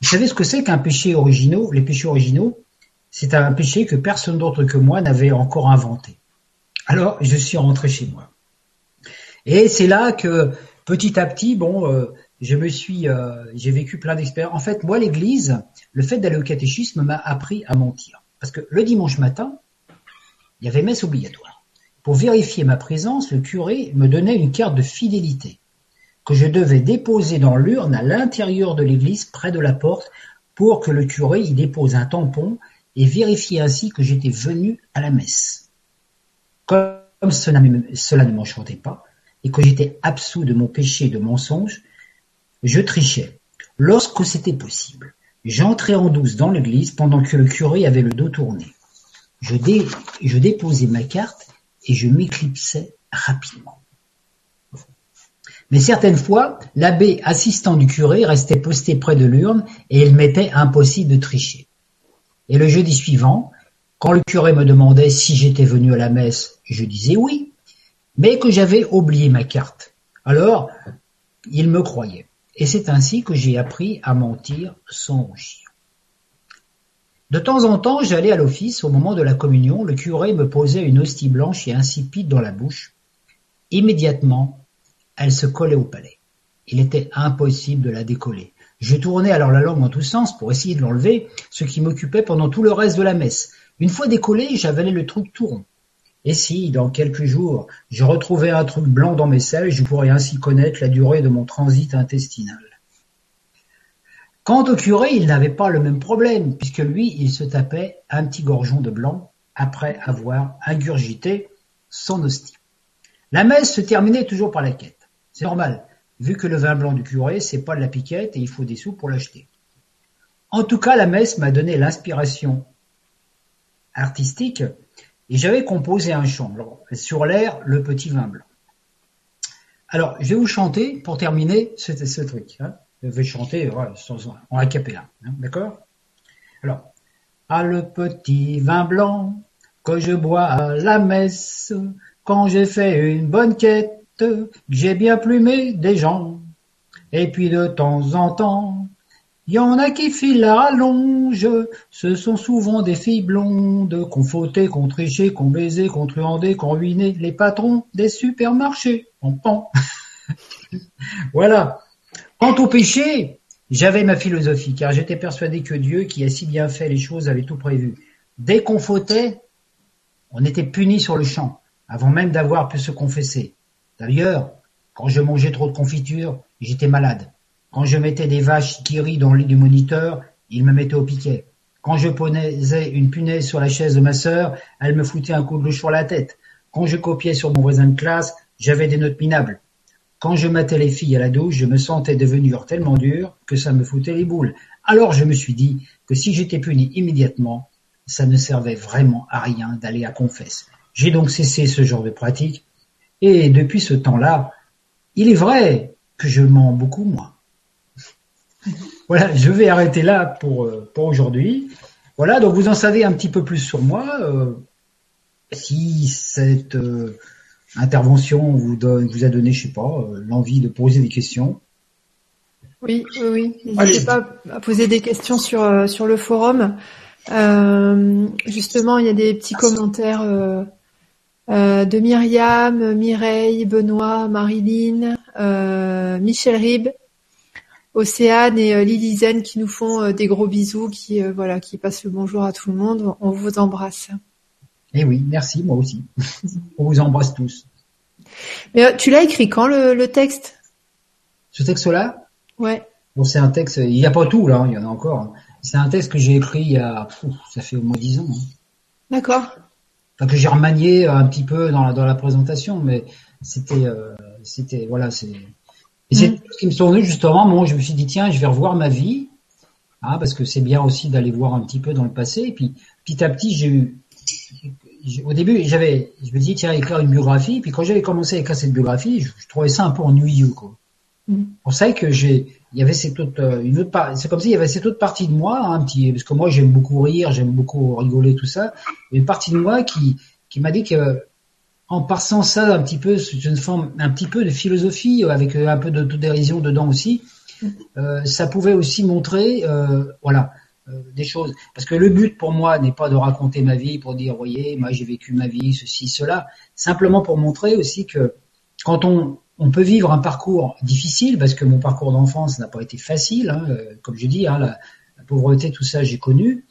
Vous savez ce que c'est qu'un péché originaux? Les péchés originaux, c'est un péché que personne d'autre que moi n'avait encore inventé. Alors je suis rentré chez moi. Et c'est là que petit à petit, bon, euh, je me suis, euh, j'ai vécu plein d'expériences. En fait, moi, l'Église, le fait d'aller au catéchisme m'a appris à mentir, parce que le dimanche matin, il y avait messe obligatoire. Pour vérifier ma présence, le curé me donnait une carte de fidélité que je devais déposer dans l'urne à l'intérieur de l'église, près de la porte, pour que le curé y dépose un tampon et vérifie ainsi que j'étais venu à la messe. Comme cela, cela ne m'enchantait pas, et que j'étais absous de mon péché de mensonge, je trichais. Lorsque c'était possible, j'entrais en douce dans l'église pendant que le curé avait le dos tourné. Je, je déposais ma carte et je m'éclipsais rapidement. Mais certaines fois, l'abbé assistant du curé restait posté près de l'urne et il m'était impossible de tricher. Et le jeudi suivant, quand le curé me demandait si j'étais venu à la messe, je disais oui mais que j'avais oublié ma carte. Alors, il me croyait. Et c'est ainsi que j'ai appris à mentir sans rougir. De temps en temps, j'allais à l'office au moment de la communion, le curé me posait une hostie blanche et insipide dans la bouche. Immédiatement, elle se collait au palais. Il était impossible de la décoller. Je tournais alors la langue en tous sens pour essayer de l'enlever, ce qui m'occupait pendant tout le reste de la messe. Une fois décollé, j'avalais le truc tout rond. Et si, dans quelques jours, je retrouvais un truc blanc dans mes selles, je pourrais ainsi connaître la durée de mon transit intestinal. Quant au curé, il n'avait pas le même problème, puisque lui, il se tapait un petit gorgeon de blanc après avoir ingurgité son hostie. La messe se terminait toujours par la quête. C'est normal, vu que le vin blanc du curé, c'est pas de la piquette et il faut des sous pour l'acheter. En tout cas, la messe m'a donné l'inspiration artistique et j'avais composé un chant sur l'air Le petit vin blanc. Alors, je vais vous chanter pour terminer ce, truc. Hein. Je vais chanter en acapella, hein, d'accord? Alors, ah le petit vin blanc que je bois à la messe, quand j'ai fait une bonne quête, j'ai bien plumé des gens. Et puis de temps en temps, y en a qui filent la rallonge, ce sont souvent des filles blondes, qu'on fauté, qu'on triché, qu'on baisé, qu'on truandé, qu'on ruiné, les patrons des supermarchés. Pan, [LAUGHS] voilà. Quant au péché, j'avais ma philosophie, car j'étais persuadé que Dieu, qui a si bien fait les choses, avait tout prévu. Dès qu'on fautait, on était puni sur le champ, avant même d'avoir pu se confesser. D'ailleurs, quand je mangeais trop de confiture, j'étais malade. Quand je mettais des vaches qui dans le lit du moniteur, il me mettait au piquet. Quand je posais une punaise sur la chaise de ma sœur, elle me foutait un coup de louche sur la tête. Quand je copiais sur mon voisin de classe, j'avais des notes minables. Quand je matais les filles à la douche, je me sentais devenir tellement dur que ça me foutait les boules. Alors je me suis dit que si j'étais puni immédiatement, ça ne servait vraiment à rien d'aller à confesse. J'ai donc cessé ce genre de pratique et depuis ce temps-là, il est vrai que je mens beaucoup moins. Voilà, je vais arrêter là pour, euh, pour aujourd'hui. Voilà, donc vous en savez un petit peu plus sur moi. Euh, si cette euh, intervention vous, donne, vous a donné, je sais pas, l'envie de poser des questions. Oui, oui, oui. N'hésitez pas à poser des questions sur, sur le forum. justement, il y a des petits commentaires euh, de Myriam, Mireille, Benoît, Marilyn, euh, Michel Rib, Océane et euh, Lilizen qui nous font des gros bisous, qui voilà, qui passent le bonjour à tout le monde. On vous embrasse. Eh oui, merci, moi aussi. [LAUGHS] On vous embrasse tous. Mais tu l'as écrit quand le, texte? Ce texte-là? Ouais. Bon, c'est un texte. Il n'y a pas tout là, hein, il y en a encore. C'est un texte que j'ai écrit il y a, ça fait au moins dix ans. Hein. D'accord que j'ai remanié un petit peu dans la, dans la présentation, mais c'était, euh, c'était, voilà, c'est, et c'est mm. ce qui me tournait justement. Moi, je me suis dit tiens, je vais revoir ma vie, hein, parce que c'est bien aussi d'aller voir un petit peu dans le passé. Et puis petit à petit, j'ai eu, au début, j'avais, je me dis tiens, écrire une biographie. Puis quand j'avais commencé à écrire cette biographie, je, trouvais ça un peu ennuyeux, quoi. Mm. On sait que j'ai, il y avait cette autre, euh, une autre part, c'est comme s'il y avait cette autre partie de moi, hein, petit, parce que moi j'aime beaucoup rire, j'aime beaucoup rigoler, tout ça. Une partie de moi qui, qui m'a dit que, en passant ça un petit peu, c'est une forme, un petit peu de philosophie, avec un peu d'autodérision dedans aussi, [LAUGHS] euh, ça pouvait aussi montrer, euh, voilà, euh, des choses. Parce que le but pour moi n'est pas de raconter ma vie pour dire, voyez, moi j'ai vécu ma vie, ceci, cela, simplement pour montrer aussi que quand on on peut vivre un parcours difficile parce que mon parcours d'enfance n'a pas été facile, hein, euh, comme je dis, hein, la, pauvreté, tout ça, j'ai connu.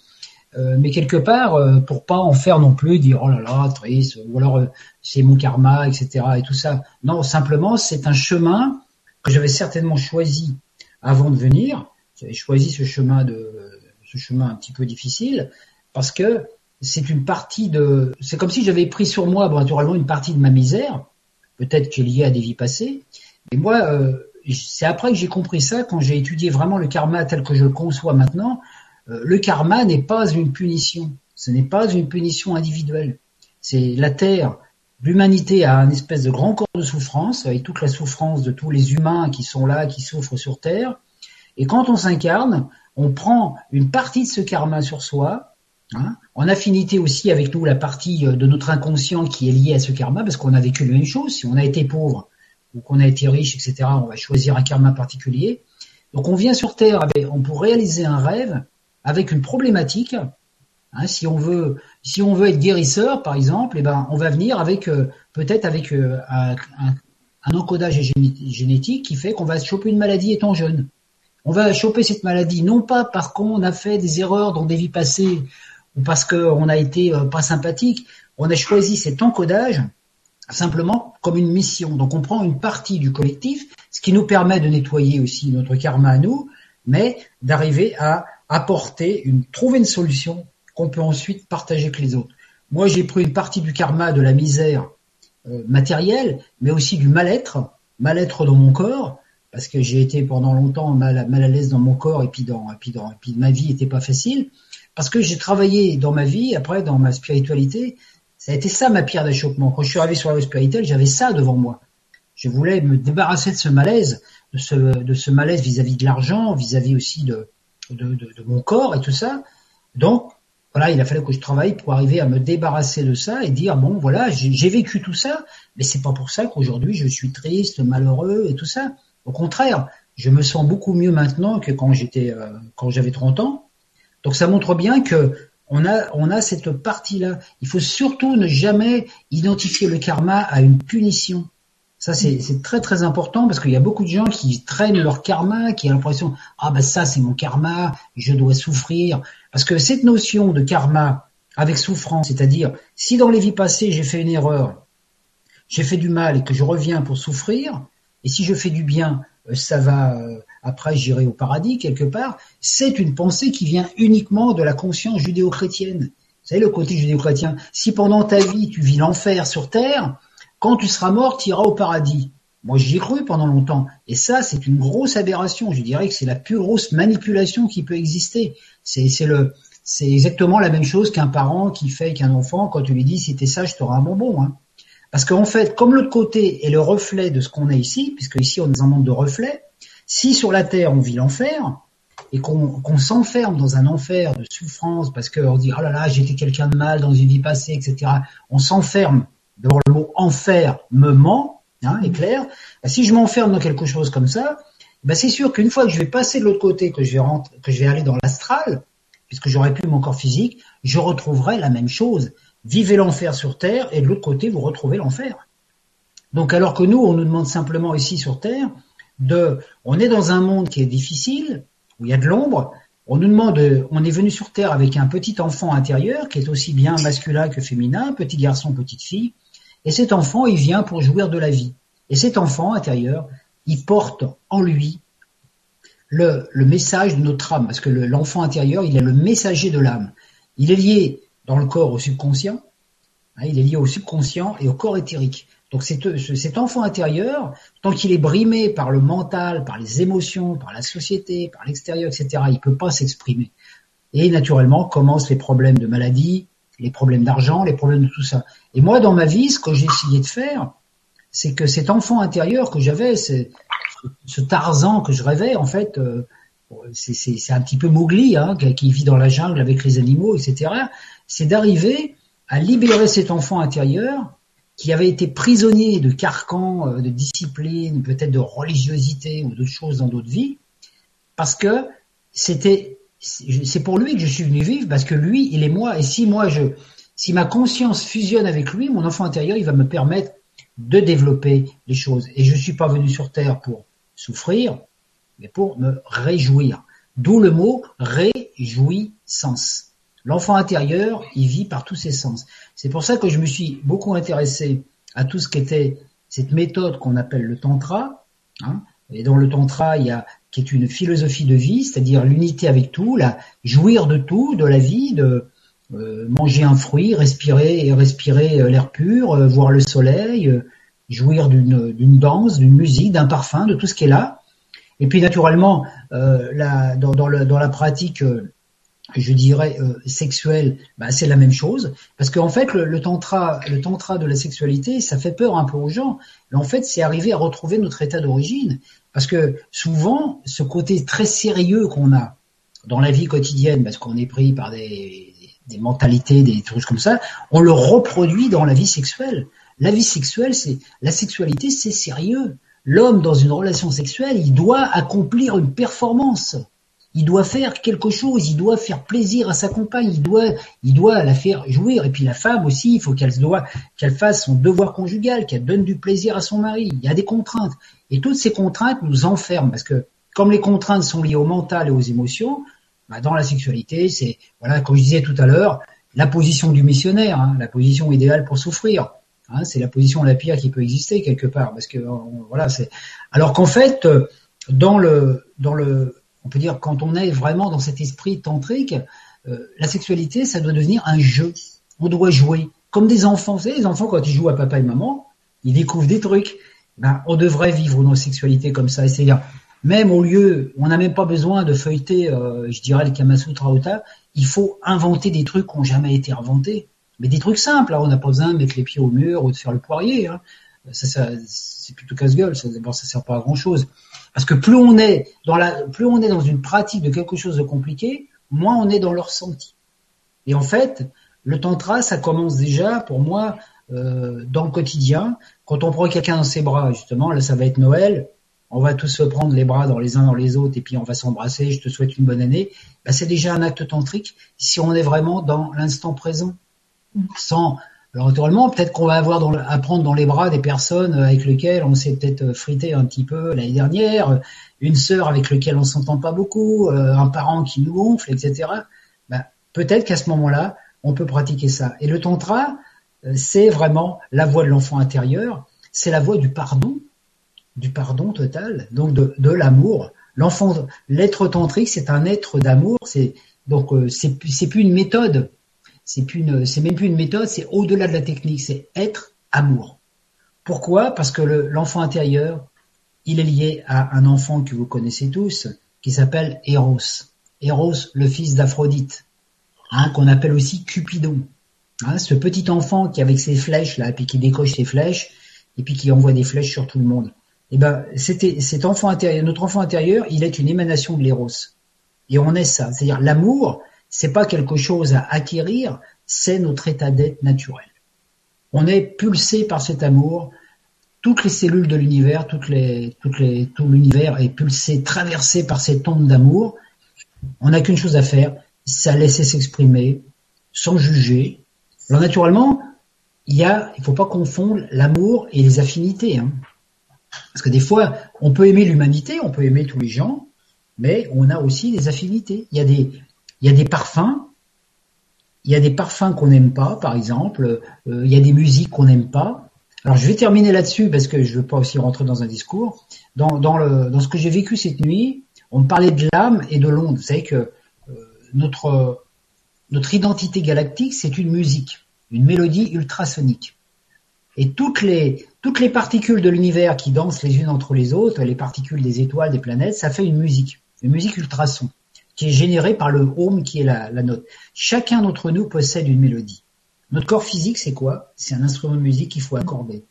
Euh, mais quelque part, euh, pour pas en faire non plus, dire oh là là, triste, ou alors c'est mon karma, etc. et tout ça. Non, simplement, c'est un chemin que j'avais certainement choisi avant de venir. J'avais choisi ce chemin de, ce chemin un petit peu difficile parce que c'est une partie de, c'est comme si j'avais pris sur moi, naturellement, une partie de ma misère peut-être qui est lié à des vies passées. Mais moi, euh, c'est après que j'ai compris ça, quand j'ai étudié vraiment le karma tel que je le conçois maintenant. Euh, le karma n'est pas une punition. Ce n'est pas une punition individuelle. C'est la Terre. L'humanité a un espèce de grand corps de souffrance, avec toute la souffrance de tous les humains qui sont là, qui souffrent sur Terre. Et quand on s'incarne, on prend une partie de ce karma sur soi, Hein en affinité aussi avec nous la partie euh, de notre inconscient qui est liée à ce karma, parce qu'on a vécu la même chose. Si on a été pauvre ou qu'on a été riche, etc., on va choisir un karma particulier. Donc on vient sur Terre, avec, on pour réaliser un rêve avec une problématique Hein, si on veut, si on veut être guérisseur, par exemple, eh ben, on va venir avec euh, peut-être avec euh, un, encodage génétique qui fait qu'on va choper une maladie étant jeune. On va choper cette maladie non pas parce qu'on a fait des erreurs dans des vies passées ou parce qu'on a été euh, pas sympathique. On a choisi cet encodage simplement comme une mission. Donc on prend une partie du collectif, ce qui nous permet de nettoyer aussi notre karma à nous, mais d'arriver à apporter une, trouver une solution qu'on peut ensuite partager avec les autres. Moi, j'ai pris une partie du karma de la misère euh, matérielle, mais aussi du mal-être, mal-être dans mon corps, parce que j'ai été pendant longtemps mal, à l'aise dans mon corps et puis dans, et puis dans, et puis ma vie était pas facile, parce que j'ai travaillé dans ma vie, après dans ma spiritualité, ça a été ça ma pierre d'achoppement. Quand je suis arrivé sur la voie spirituelle, j'avais ça devant moi. Je voulais me débarrasser de ce malaise, de ce, de ce malaise vis-à-vis de l'argent, vis-à-vis aussi de, de, mon corps et tout ça. Donc, voilà, il a fallu que je travaille pour arriver à me débarrasser de ça et dire bon voilà, j'ai vécu tout ça, mais c'est pas pour ça qu'aujourd'hui je suis triste, malheureux et tout ça. Au contraire, je me sens beaucoup mieux maintenant que quand j'étais euh, quand j'avais 30 ans. Donc ça montre bien que on a on a cette partie-là. Il faut surtout ne jamais identifier le karma à une punition. Ça, c'est très très important parce qu'il y a beaucoup de gens qui traînent leur karma, qui ont l'impression ah ben ça c'est mon karma, je dois souffrir. Parce que cette notion de karma avec souffrance, c'est-à-dire si dans les vies passées j'ai fait une erreur, j'ai fait du mal et que je reviens pour souffrir, et si je fais du bien, euh, ça va euh, après j'irai au paradis quelque part. C'est une pensée qui vient uniquement de la conscience judéo-chrétienne. Vous savez le côté judéo-chrétien. Si pendant ta vie tu vis l'enfer sur terre quand tu seras mort, tu iras au paradis. Moi, j'y ai cru pendant longtemps. Et ça, c'est une grosse aberration. Je dirais que c'est la plus grosse manipulation qui peut exister. C'est, le, c'est exactement la même chose qu'un parent qui fait qu'un enfant, quand tu lui dis si t'es sage, tu auras un bonbon. Hein. Parce qu'en fait, comme l'autre côté est le reflet de ce qu'on a ici, puisque ici on est dans un monde de reflets, si sur la terre on vit l'enfer, et qu'on s'enferme dans un enfer de souffrance parce qu'on dit oh là là j'étais quelqu'un de mal dans une vie passée etc on s'enferme D'abord, le mot enfer me ment, hein, est clair. Bah, si je m'enferme dans quelque chose comme ça, bah, c'est sûr qu'une fois que je vais passer de l'autre côté, que je vais rentrer, que je vais aller dans l'astral, puisque j'aurai plus mon corps physique, je retrouverai la même chose. Vivez l'enfer sur Terre et de l'autre côté, vous retrouvez l'enfer. Donc, alors que nous, on nous demande simplement ici sur Terre de, on est dans un monde qui est difficile, où il y a de l'ombre, on nous demande, on est venu sur Terre avec un petit enfant intérieur qui est aussi bien masculin que féminin, petit garçon, petite fille, et cet enfant, il vient pour jouir de la vie. Et cet enfant intérieur, il porte en lui le, message de notre âme, parce que l'enfant intérieur, il est le messager de l'âme. Il est lié dans le corps au subconscient, hein, il est lié au subconscient et au corps éthérique. Donc cet enfant intérieur, tant qu'il est brimé par le mental, par les émotions, par la société, par l'extérieur, etc., il peut pas s'exprimer. Et naturellement commencent les problèmes de maladie, les problèmes d'argent, les problèmes de tout ça. Et moi, dans ma vie, ce que j'ai essayé de faire, c'est que cet enfant intérieur que j'avais, ce Tarzan que je rêvais, en fait, euh, c'est un petit peu Mowgli, hein, qui vit dans la jungle avec les animaux, etc. C'est d'arriver à libérer cet enfant intérieur qui avait été prisonnier de carcans, euh, de discipline, peut-être de religiosité ou d'autres choses dans d'autres vies, parce que c'était c'est pour lui que je suis venu vivre parce que lui, il est moi. Et si moi, je, si ma conscience fusionne avec lui, mon enfant intérieur, il va me permettre de développer les choses. Et je suis pas venu sur terre pour souffrir, mais pour me réjouir. D'où le mot réjouissance. L'enfant intérieur, il vit par tous ses sens. C'est pour ça que je me suis beaucoup intéressé à tout ce qui était cette méthode qu'on appelle le tantra. Hein, et dans le tantra, il y a qui est une philosophie de vie, c'est-à-dire l'unité avec tout, la jouir de tout, de la vie, de euh, manger un fruit, respirer et respirer euh, l'air pur, euh, voir le soleil, jouir d'une danse, d'une musique, d'un parfum, de tout ce qui est là. Et puis naturellement, dans, la pratique, je dirais sexuelle, bah, c'est la même chose, parce qu'en fait, le, le, tantra, le tantra de la sexualité, ça fait peur un peu aux gens. Mais en fait, c'est arriver à retrouver notre état d'origine. Parce que souvent, ce côté très sérieux qu'on a dans la vie quotidienne, parce qu'on est pris par des, mentalités, des trucs comme ça, on le reproduit dans la vie sexuelle. La vie sexuelle, c'est la sexualité, c'est sérieux. L'homme dans une relation sexuelle, il doit accomplir une performance. Il doit faire quelque chose, il doit faire plaisir à sa compagne, il doit, il doit la faire jouir. Et puis la femme aussi, il faut qu'elle doit, qu'elle fasse son devoir conjugal, qu'elle donne du plaisir à son mari. Il y a des contraintes. Et toutes ces contraintes nous enferment parce que comme les contraintes sont liées au mental et aux émotions, bah, dans la sexualité, c'est, voilà, comme je disais tout à l'heure, la position du missionnaire, hein, la position idéale pour souffrir. Hein, c'est la position la pire qui peut exister quelque part, parce que voilà, c'est. Alors qu'en fait, dans le, dans le, on peut dire quand on est vraiment dans cet esprit tantrique, euh, la sexualité, ça doit devenir un jeu. On doit jouer comme des enfants. Vous savez, les enfants quand ils jouent à papa et maman, ils découvrent des trucs. Ben, on devrait vivre nos sexualités comme ça, c'est-à-dire même au lieu, on n'a même pas besoin de feuilleter, euh, je dirais, le Kamasutra Ota, il faut inventer des trucs qui n'ont jamais été inventés. Mais des trucs simples, hein. on n'a pas besoin de mettre les pieds au mur ou de faire le poirier. Hein. Ça, c'est plutôt casse-gueule, ça, ne ça sert pas à grand-chose. Parce que plus on est dans la, plus on est dans une pratique de quelque chose de compliqué, moins on est dans le ressenti. Et en fait, le tantra, ça commence déjà, pour moi, euh, dans le quotidien. Quand on prend quelqu'un dans ses bras, justement, là, ça va être Noël on va tous se prendre les bras dans les uns dans les autres et puis on va s'embrasser, je te souhaite une bonne année, bah, c'est déjà un acte tantrique si on est vraiment dans l'instant présent. Mm. Sans, alors naturellement, peut-être qu'on va avoir dans, à prendre dans les bras des personnes avec lesquelles on s'est peut-être frité un petit peu l'année dernière, une sœur avec laquelle on s'entend pas beaucoup, euh, un parent qui nous gonfle, etc. Bah, peut-être qu'à ce moment-là, on peut pratiquer ça. Et le tantra, euh, c'est vraiment la voie de l'enfant intérieur, c'est la voie du pardon, du pardon total, donc de, de l'amour. L'enfant, l'être tantrique, c'est un être d'amour. C'est donc euh, c'est plus une méthode. C'est même plus une méthode. C'est au-delà de la technique. C'est être amour. Pourquoi? Parce que l'enfant intérieur, il est lié à un enfant que vous connaissez tous, qui s'appelle Eros. Eros, le fils d'Aphrodite, hein, qu'on appelle aussi Cupidon. Hein, ce petit enfant qui avec ses flèches là, puis qui décoche ses flèches, et puis qui envoie des flèches sur tout le monde eh ben, c'était cet enfant intérieur, notre enfant intérieur, il est une émanation de l'éros. Et on est ça. C'est-à-dire, l'amour, c'est pas quelque chose à acquérir, c'est notre état d'être naturel. On est pulsé par cet amour. Toutes les cellules de l'univers, toutes les, tout l'univers est pulsé, traversé par cette onde d'amour. On n'a qu'une chose à faire, c'est à laisser s'exprimer, sans juger. Alors naturellement, il y a, il faut pas confondre l'amour et les affinités. Hein. Parce que des fois, on peut aimer l'humanité, on peut aimer tous les gens, mais on a aussi des affinités. Il y a des, il y a des parfums, il y a des parfums qu'on n'aime pas, par exemple, euh, il y a des musiques qu'on n'aime pas. Alors je vais terminer là-dessus parce que je ne veux pas aussi rentrer dans un discours. Dans, ce que j'ai vécu cette nuit, on parlait de l'âme et de l'onde. Vous savez que euh, notre, notre identité galactique, c'est une musique, une mélodie ultrasonique. Et toutes les, toutes les particules de l'univers qui dansent les unes entre les autres, les particules des étoiles, des planètes, ça fait une musique, une musique ultrason, qui est générée par le home qui est la, note. Chacun d'entre nous possède une mélodie. Notre corps physique, c'est quoi? C'est un instrument de musique qu'il faut accorder.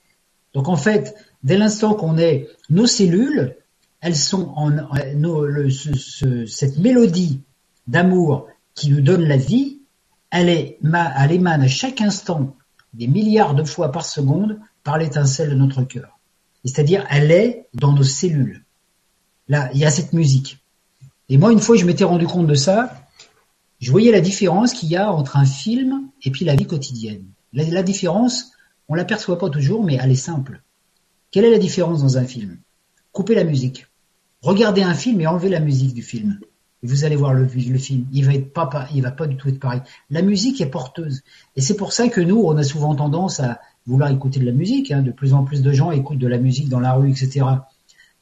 Donc en fait, dès l'instant qu'on est, nos cellules, elles sont en, cette mélodie d'amour qui nous donne la vie, elle, est, elle émane à chaque instant des milliards de fois par seconde par l'étincelle de notre cœur. C'est-à-dire, elle est dans nos cellules. Là, il y a cette musique. Et moi, une fois, je m'étais rendu compte de ça. Je voyais la différence qu'il y a entre un film et puis la vie quotidienne. La, différence, on l'aperçoit pas toujours, mais elle est simple. Quelle est la différence dans un film? Couper la musique. Regardez un film et enlevez la musique du film vous allez voir le, le, film, il va être pas, il va pas du tout être pareil. La musique est porteuse, et c'est pour ça que nous, on a souvent tendance à vouloir écouter de la musique. Hein. De plus en plus de gens écoutent de la musique dans la rue, etc.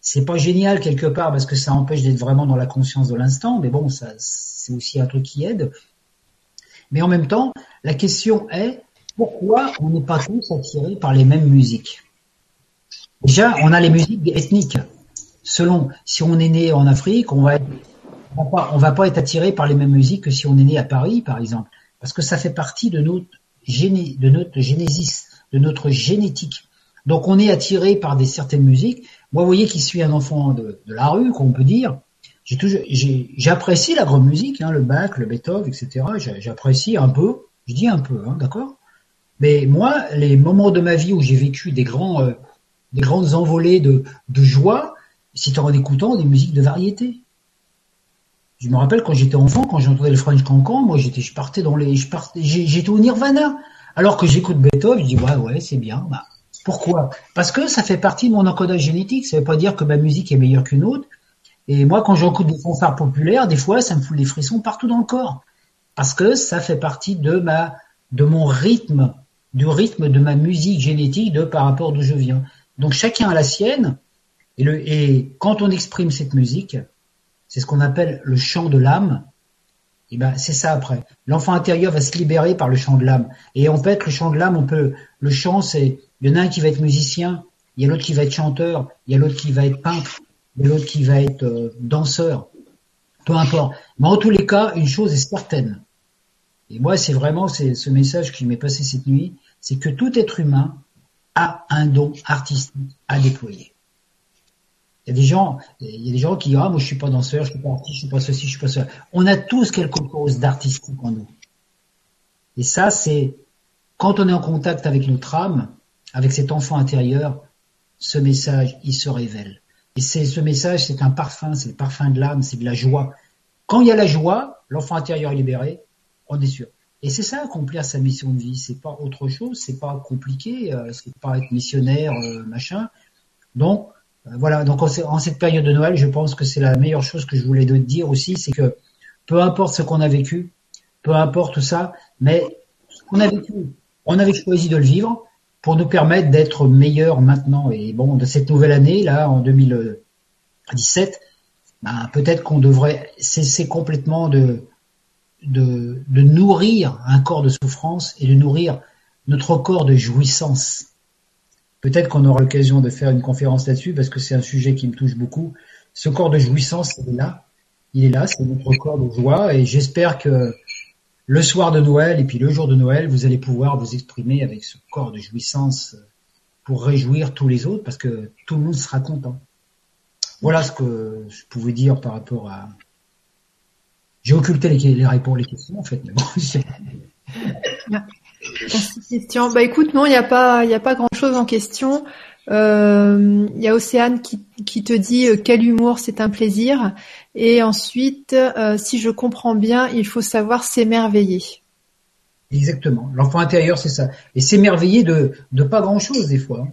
C'est pas génial quelque part parce que ça empêche d'être vraiment dans la conscience de l'instant, mais bon, ça, c'est aussi un truc qui aide. Mais en même temps, la question est pourquoi on n'est pas tous attirés par les mêmes musiques? Déjà, on a les musiques ethniques. Selon si on est né en Afrique, on va être on va, va pas être attiré par les mêmes musiques que si on est né à Paris, par exemple, parce que ça fait partie de notre géné, de notre génésis, de notre génétique. Donc on est attiré par des certaines musiques. Moi, vous voyez, qui suis un enfant de, la rue, qu'on peut dire, j'apprécie la grande musique, hein, le Bach, le Beethoven, etc. J'apprécie un peu, je dis un peu, hein, d'accord? Mais moi, les moments de ma vie où j'ai vécu des euh, des grandes envolées de, joie, c'est en écoutant des musiques de variété. Je me rappelle quand j'étais enfant, quand j'entendais le French Cancan, moi j'étais, je partais dans les, j'étais au Nirvana. Alors que j'écoute Beethoven, je dis ouais ouais c'est bien. Bah, pourquoi? Parce que ça fait partie de mon encodage génétique. Ça veut pas dire que ma musique est meilleure qu'une autre. Et moi quand j'écoute des fanfares populaires, des fois ça me fout des frissons partout dans le corps parce que ça fait partie de mon rythme, du rythme de ma musique génétique de par rapport d'où je viens. Donc chacun a la sienne. Et, quand on exprime cette musique, c'est ce qu'on appelle le chant de l'âme. Et ben c'est ça après. L'enfant intérieur va se libérer par le chant de l'âme. Et en fait, le chant de l'âme, on peut, le chant, c'est, il y en a un qui va être musicien, il y a l'autre qui va être chanteur, il y a l'autre qui va être peintre, il y a l'autre qui va être euh, danseur. Peu importe. Mais en tous les cas, une chose est certaine. Et moi, c'est vraiment ce message qui m'est passé cette nuit, c'est que tout être humain a un don artistique à déployer. Il y a des gens, il y a des gens qui disent ah moi je suis pas danseur, je suis pas artiste, je suis pas ceci, je suis pas cela. On a tous quelque chose d'artistique en nous. Et ça c'est quand on est en contact avec notre âme, avec cet enfant intérieur, ce message il se révèle. Et c'est ce message, c'est un parfum, c'est le parfum de l'âme, c'est de la joie. Quand il y a la joie, l'enfant intérieur est libéré, on est sûr. Et c'est ça accomplir sa mission de vie. C'est pas autre chose. C'est pas compliqué. Euh, c'est pas être missionnaire, euh, machin. Donc euh, voilà. Donc en, cette période de Noël, je pense que c'est la meilleure chose que je voulais te dire aussi, c'est que peu importe ce qu'on a vécu, peu importe tout ça, mais qu'on a vécu, on avait choisi de le vivre pour nous permettre d'être meilleurs maintenant. Et bon, de cette nouvelle année là, en 2017, ben, peut-être qu'on devrait cesser complètement de de, de, nourrir un corps de souffrance et de nourrir notre corps de jouissance. Peut-être qu'on aura l'occasion de faire une conférence là-dessus parce que c'est un sujet qui me touche beaucoup. Ce corps de jouissance, il est là. Il est là, c'est notre corps de joie et j'espère que le soir de Noël et puis le jour de Noël, vous allez pouvoir vous exprimer avec ce corps de jouissance pour réjouir tous les autres parce que tout le monde sera content. Voilà ce que je pouvais dire par rapport à, j'ai occulté les, les, réponses, les questions en fait. Mais bon, [LAUGHS] question. Bah écoute, non, il n'y a pas, a pas grand chose en question. Euh, il y a Océane qui, te dit euh, quel humour, c'est un plaisir. Et ensuite, euh, si je comprends bien, il faut savoir s'émerveiller. Exactement. L'enfant intérieur, c'est ça. Et s'émerveiller de, pas grand chose des fois.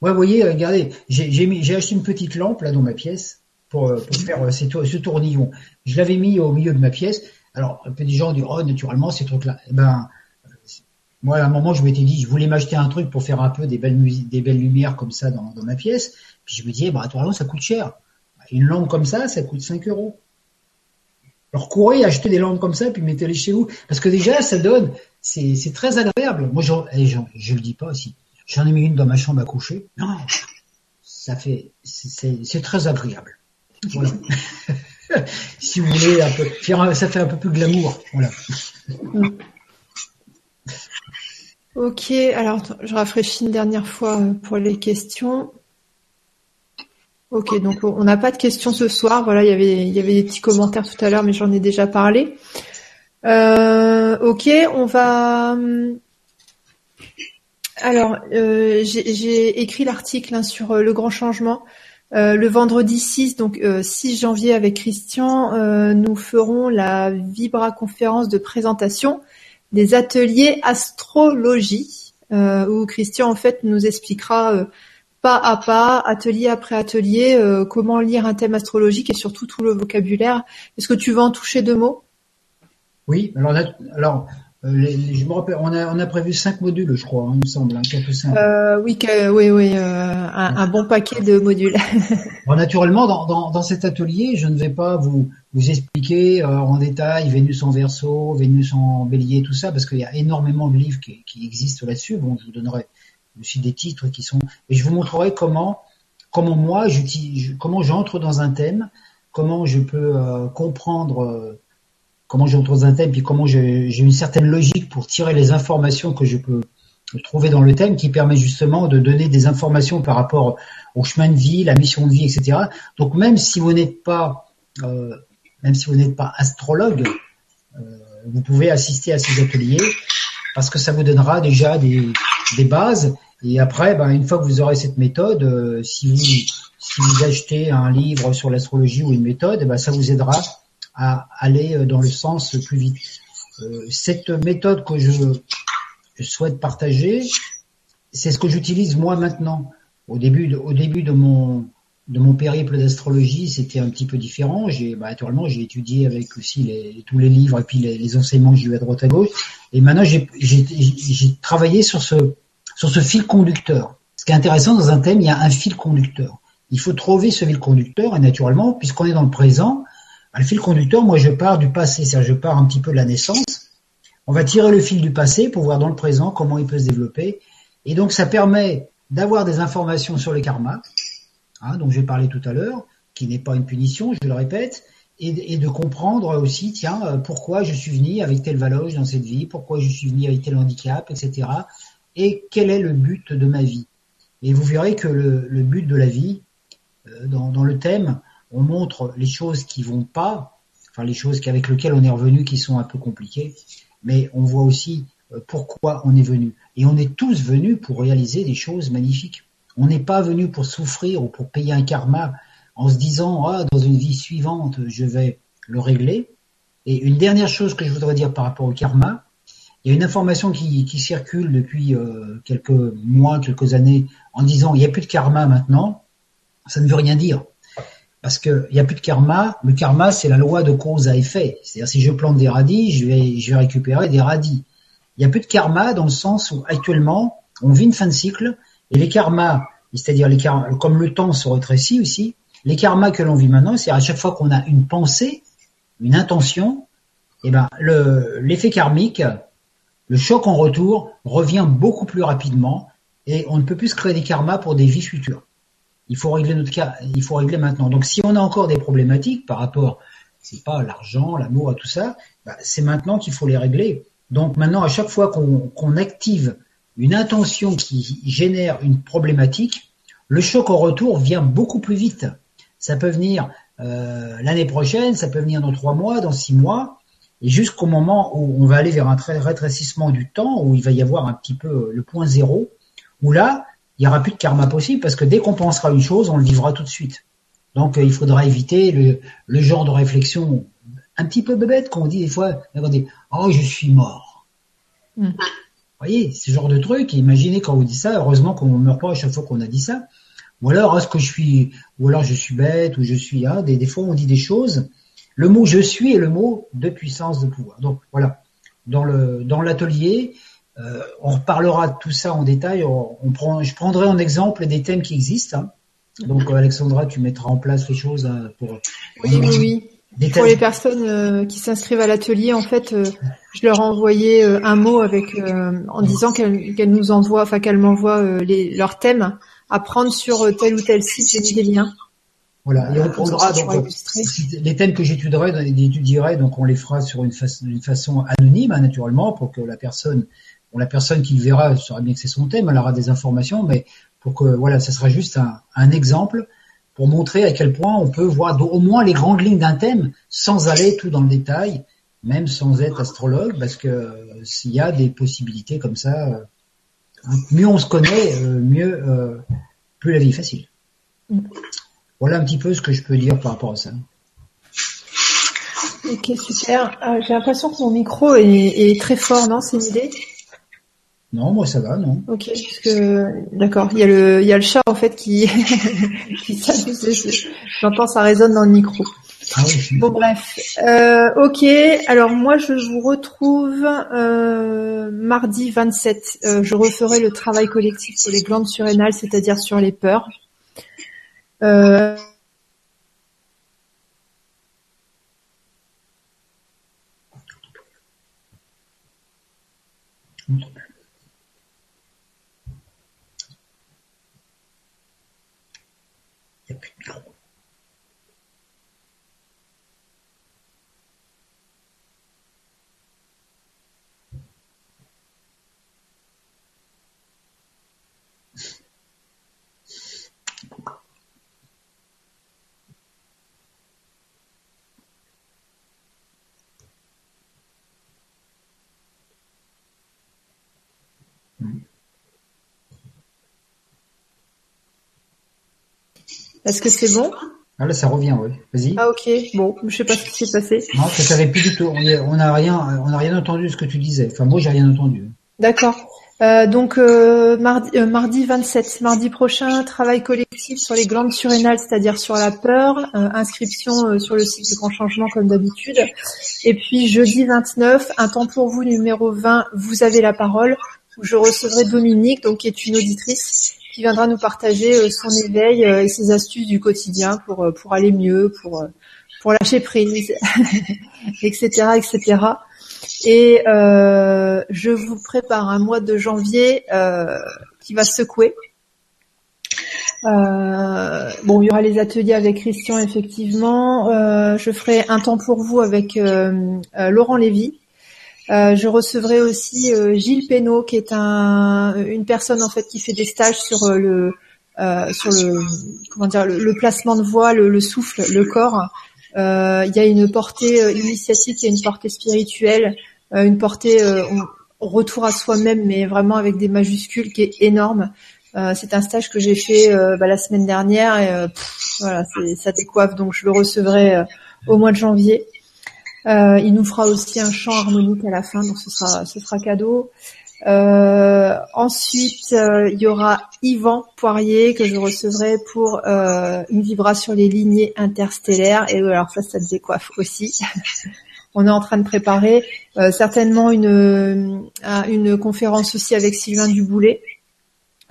Ouais, vous voyez, regardez, j'ai acheté une petite lampe là dans ma pièce pour, faire ce tournillon. Je l'avais mis au milieu de ma pièce. Alors, des gens disent, oh, naturellement, ces trucs-là. Eh ben, moi, à un moment, je m'étais dit, je voulais m'acheter un truc pour faire un peu des belles des belles lumières comme ça dans, ma pièce. Puis je me disais, bah, naturellement, ça coûte cher. Une lampe comme ça, ça coûte 5 euros. Alors courez, achetez des lampes comme ça, puis mettez-les chez vous. Parce que déjà, ça donne, c'est, très agréable. Moi, je, eh, je, le dis pas aussi. J'en ai mis une dans ma chambre à coucher. Non, ça fait, c'est, très agréable. Voilà. [LAUGHS] si vous voulez ça fait un peu plus glamour. Voilà. Ok, alors je rafraîchis une dernière fois euh, pour les questions. Ok, donc on n'a pas de questions ce soir. Voilà, il y avait il y avait des petits commentaires tout à l'heure, mais j'en ai déjà parlé. Euh, ok, on va. Alors, euh, j'ai écrit l'article hein, sur le grand changement. Euh, le vendredi 6, donc 6 euh, janvier avec Christian, euh, nous ferons la Vibra conférence de présentation des ateliers astrologie, où Christian en fait nous expliquera pas à pas, atelier après atelier, comment lire un thème astrologique et surtout tout le vocabulaire. Est-ce que tu veux en toucher deux mots? Oui, alors, alors euh, je me rappelle, on a, on a prévu cinq modules, je crois, hein, il me semble, hein, quatre ou cinq. Euh, oui, oui, oui, euh, un, bon paquet de modules. bon, naturellement, dans, dans, dans, cet atelier, je ne vais pas vous, vous expliquer euh, en détail Vénus en Verseau, Vénus en Bélier, tout ça, parce qu'il y a énormément de livres qui, qui existent là-dessus. Bon, je vous donnerai aussi des titres qui sont, et je vous montrerai comment, comment moi, comment j'entre dans un thème, comment je peux euh, comprendre comment j'entre dans un thème, puis comment j'ai une certaine logique pour tirer les informations que je peux trouver dans le thème, qui permet justement de donner des informations par rapport au chemin de vie, la mission de vie, etc. Donc même si vous n'êtes pas, euh, même si vous n'êtes pas astrologue, euh, vous pouvez assister à ces ateliers parce que ça vous donnera déjà des, bases. Et après, ben, une fois que vous aurez cette méthode, euh, si vous achetez un livre sur l'astrologie ou une méthode, ben, ça vous aidera à aller dans le sens plus vite. cette méthode que je, souhaite partager, c'est ce que j'utilise moi maintenant. Au début au début de mon de mon périple d'astrologie, c'était un petit peu différent. J'ai, bah, naturellement, j'ai étudié avec aussi tous les livres et puis les, enseignements que j'ai eu à droite à gauche. Et maintenant, j'ai travaillé sur ce, sur ce fil conducteur. Ce qui est intéressant dans un thème, il y a un fil conducteur. Il faut trouver ce fil conducteur et naturellement, puisqu'on est dans le présent, bah, le fil conducteur, moi, je pars du passé, c'est-à-dire je pars un petit peu de la naissance. On va tirer le fil du passé pour voir dans le présent comment il peut se développer. Et donc, ça permet d'avoir des informations sur le karma, hein, dont j'ai parlé tout à l'heure, qui n'est pas une punition, je le répète, et, de comprendre aussi, tiens, euh, pourquoi je suis venu avec telle valeur dans cette vie, pourquoi je suis venu avec tel handicap, etc. Et quel est le but de ma vie. Et vous verrez que le, but de la vie, euh, dans, dans, le thème, on montre les choses qui vont pas, enfin les choses avec lesquelles on est revenu qui sont un peu compliquées, mais on voit aussi euh, pourquoi on est venu. Et on est tous venus pour réaliser des choses magnifiques. On n'est pas venu pour souffrir ou pour payer un karma en se disant ah dans une vie suivante je vais le régler. Et une dernière chose que je voudrais dire par rapport au karma, il y a une information qui, circule depuis euh, quelques mois, quelques années, en disant il n'y a plus de karma maintenant. Ça ne veut rien dire. Parce qu'il n'y a plus de karma. Le karma, c'est la loi de cause à effet. C'est-à-dire, si je plante des radis, je vais, je vais récupérer des radis. Il n'y a plus de karma dans le sens où actuellement, on vit une fin de cycle et les karmas, c'est-à-dire les karmas, comme le temps se rétrécit aussi, les karmas que l'on vit maintenant, c'est à chaque fois qu'on a une pensée, une intention, eh ben l'effet karmique, le choc en retour revient beaucoup plus rapidement et on ne peut plus se créer des karmas pour des vies futures. Il faut régler notre cas, il faut régler maintenant. Donc si on a encore des problématiques par rapport, c'est pas l'argent, l'amour, à tout ça, bah, c'est maintenant qu'il faut les régler. Donc maintenant, à chaque fois qu'on active une intention qui génère une problématique, le choc au retour vient beaucoup plus vite. Ça peut venir euh, l'année prochaine, ça peut venir dans trois mois, dans six mois, et jusqu'au moment où on va aller vers un rétrécissement du temps, où il va y avoir un petit peu le point zéro, où là, il n'y aura plus de karma possible, parce que dès qu'on pensera une chose, on le vivra tout de suite. Donc euh, il faudra éviter le, genre de réflexion un petit peu bébête qu'on dit des fois, on oh je suis mort. Mm. Voyez, ce genre de truc. Imaginez quand vous dites ça, heureusement qu'on ne meurt pas à chaque fois qu'on a dit ça. Ou alors est-ce que je suis, ou alors je suis bête, ou je suis, hein, des, des fois on dit des choses. Le mot je suis est le mot de puissance de pouvoir. Donc voilà, dans le dans l'atelier, euh, on reparlera de tout ça en détail. On, prend, je prendrai en exemple des thèmes qui existent. Hein. Donc Alexandra, tu mettras en place les choses hein, pour. Oui, oui, oui. Pour les personnes euh, qui s'inscrivent à l'atelier, en fait, euh, je leur ai envoyé euh, un mot avec en disant qu'elles nous envoient, enfin qu'elles m'envoient leurs thèmes à prendre sur tel ou tel site. J'ai mis des liens. Voilà, et on donc les thèmes que j'étudierai, j'étudierai, donc on les fera sur une, façon anonyme, hein, naturellement, pour que la personne, la personne qui le verra saura bien que c'est son thème, elle aura des informations, mais pour que voilà, ça sera juste un, un exemple pour montrer à quel point on peut voir au moins les grandes lignes d'un thème sans aller tout dans le détail, même sans être astrologue, parce que euh, s'il y a des possibilités comme ça, euh, mieux on se connaît, euh, mieux plus la vie est facile. Voilà un petit peu ce que je peux dire par rapport à ça. Ok, super. J'ai l'impression que mon micro est, est très fort, non C'est une idée? Non, moi ça va, non. Ok, parce que d'accord, il y a le il y a le chat en fait qui [LAUGHS] qui s'amuse. J'entends ça résonne dans le micro. Ah bon bref, euh, ok. Alors moi je vous retrouve euh, mardi 27. Euh, je referai le travail collectif sur les glandes surrénales, c'est-à-dire sur les peurs. Est-ce que c'est bon? Ah là, ça revient, oui. Vas-y. Ah ok, bon, je sais pas ce qui s'est passé. Non, ça savait plus du tout. On n'a rien, on n'a rien entendu de ce que tu disais. Enfin, moi, j'ai rien entendu. D'accord. Euh, donc euh, mardi, euh, mardi 27, mardi prochain, travail collectif sur les glandes surrénales, c'est-à-dire sur la peur, euh, inscription sur le site du grand changement comme d'habitude. Et puis jeudi 29, un temps pour vous numéro 20, vous avez la parole, où je recevrai Dominique, donc qui est une auditrice, qui viendra nous partager son éveil et ses astuces du quotidien pour pour aller mieux, pour pour lâcher prise, [LAUGHS] etc., etc. Et euh, je vous prépare un mois de janvier euh, qui va secouer. Euh, bon, il y aura les ateliers avec Christian, effectivement. Euh, je ferai un temps pour vous avec euh, euh, Laurent Lévy. Je recevrai aussi Gilles Pénaud, qui est un, une personne en fait qui fait des stages sur le sur le comment dire le, placement de voix, le, le, souffle, le corps. il y a une portée initiatique, il y a une portée spirituelle. Euh, une portée euh, retour à soi-même, mais vraiment avec des majuscules, qui est énorme. Euh, c'est un stage que j'ai fait bah, la semaine dernière et voilà, ça décoiffe, donc je le recevrai au mois de janvier. Il nous fera aussi un chant harmonique à la fin, donc ce sera, ce sera cadeau. ensuite, il y aura Yvan Poirier que je recevrai pour une vibration sur les lignées interstellaires. Et alors ça, ça te décoiffe aussi. [LAUGHS] On est en train de préparer euh, certainement une, euh, conférence aussi avec Sylvain Duboulet.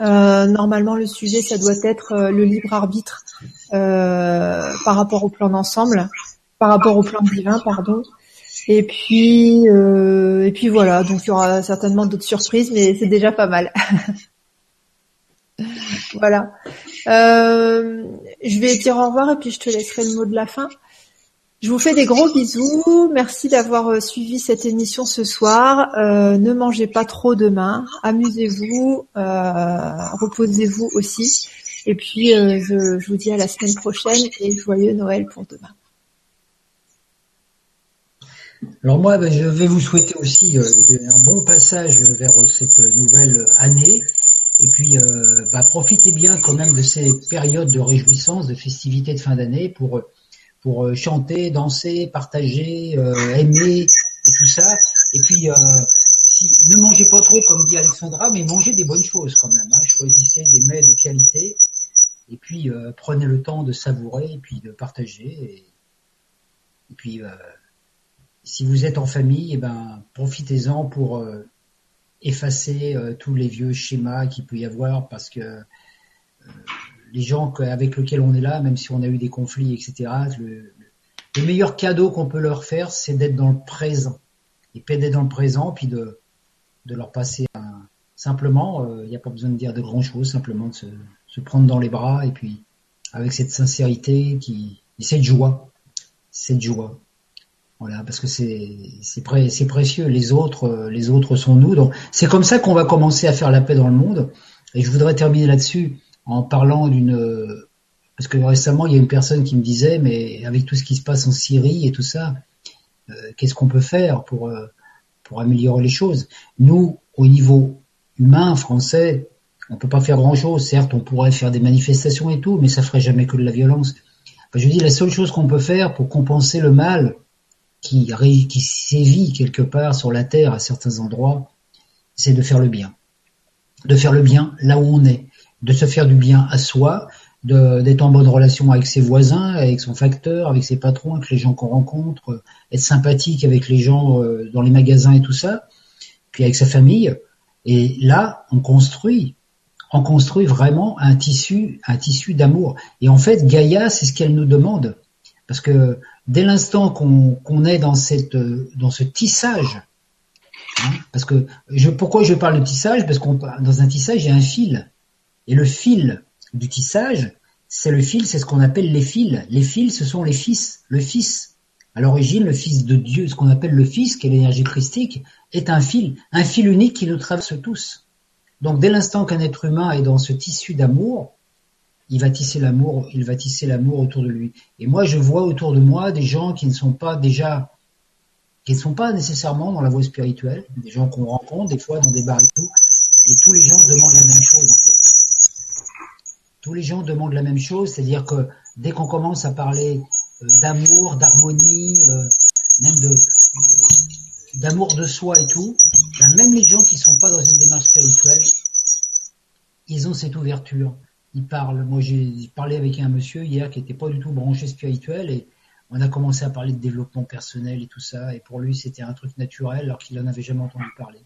Euh, normalement, le sujet, ça doit être le libre arbitre par rapport au plan d'ensemble, par rapport au plan divin, pardon. Et puis, et puis voilà. Donc, il y aura certainement d'autres surprises, mais c'est déjà pas mal. [LAUGHS] voilà. je vais dire au revoir et puis je te laisserai le mot de la fin. Je vous fais des gros bisous. Merci d'avoir euh, suivi cette émission ce soir. Euh, ne mangez pas trop demain. Amusez-vous. Euh, reposez-vous aussi. Et puis, je, vous dis à la semaine prochaine et joyeux Noël pour demain. Alors moi, ben, je vais vous souhaiter aussi un bon passage vers cette nouvelle année. Et puis, bah, profitez bien quand même de ces périodes de réjouissance, de festivités de fin d'année pour pour euh, chanter, danser, partager, euh, aimer et tout ça. Et puis, euh, si, ne mangez pas trop, comme dit Alexandra, mais mangez des bonnes choses quand même. Hein. Choisissez des mets de qualité et puis prenez le temps de savourer et puis de partager. Et, puis, si vous êtes en famille, eh ben, profitez-en pour effacer tous les vieux schémas qu'il peut y avoir parce que les gens avec lesquels on est là, même si on a eu des conflits, etc. Le, meilleur cadeau qu'on peut leur faire, c'est d'être dans le présent. Et puis d'être dans le présent, puis de, leur passer simplement, il euh, n'y a pas besoin de dire de grand chose, simplement de se, se, prendre dans les bras et puis avec cette sincérité qui, et cette joie, cette joie. Voilà, parce que c'est c'est précieux. Les autres, euh, les autres sont nous. Donc c'est comme ça qu'on va commencer à faire la paix dans le monde. Et je voudrais terminer là-dessus en parlant d'une parce que récemment il y a une personne qui me disait mais avec tout ce qui se passe en Syrie et tout ça euh, qu'est-ce qu'on peut faire pour euh, pour améliorer les choses? Nous au niveau humain français on peut pas faire grand chose certes on pourrait faire des manifestations et tout mais ça ferait jamais que de la violence je dis la seule chose qu'on peut faire pour compenser le mal qui sévit quelque part sur la terre à certains endroits c'est de faire le bien de faire le bien là où on est de se faire du bien à soi, d'être en bonne relation avec ses voisins, avec son facteur, avec ses patrons, avec les gens qu'on rencontre, être sympathique avec les gens euh, dans les magasins et tout ça, puis avec sa famille. Et là, on construit, on construit vraiment un tissu, un tissu d'amour. Et en fait, Gaïa, c'est ce qu'elle nous demande, parce que dès l'instant qu'on est dans ce tissage, hein, parce que pourquoi je parle de tissage? Parce qu'on dans un tissage, il y a un fil. Et le fil du tissage, c'est le fil, c'est ce qu'on appelle les fils. Les fils, ce sont les fils, le fils. À l'origine, le fils de Dieu, ce qu'on appelle le fils, qui est l'énergie christique, est un fil, un fil unique qui nous traverse tous. Donc dès l'instant qu'un être humain est dans ce tissu d'amour, il va tisser l'amour, il va l'amour autour de lui. Et moi, je vois autour de moi des gens qui ne sont pas déjà, qui ne sont pas nécessairement dans la voie spirituelle, des gens qu'on rencontre des fois dans des bars et tout, et tous les gens demandent la même chose en fait tous les gens demandent la même chose, c'est-à-dire que dès qu'on commence à parler euh, d'amour, d'harmonie, euh, même d'amour de soi et tout, ben, même les gens qui sont pas dans une démarche spirituelle, ils ont cette ouverture. Ils parlent. Moi, j'ai parlé avec un monsieur hier qui était pas du tout branché spirituel et on a commencé à parler de développement personnel et tout ça. Et pour lui, c'était un truc naturel alors qu'il n'en avait jamais entendu parler.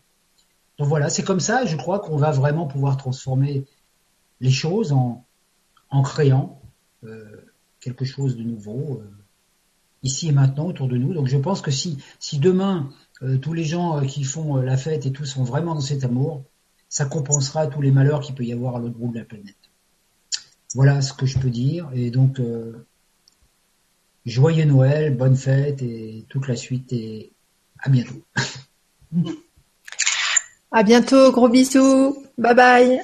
Donc voilà, c'est comme ça. Je crois qu'on va vraiment pouvoir transformer les choses en, en créant euh, quelque chose de nouveau euh, ici et maintenant autour de nous. Donc je pense que si, si demain euh, tous les gens qui font la fête et tout sont vraiment dans cet amour, ça compensera tous les malheurs qu'il peut y avoir à l'autre bout de la planète. Voilà ce que je peux dire. Et donc joyeux Noël, bonne fête et toute la suite et à bientôt. [LAUGHS] À bientôt, gros bisous. Bye bye.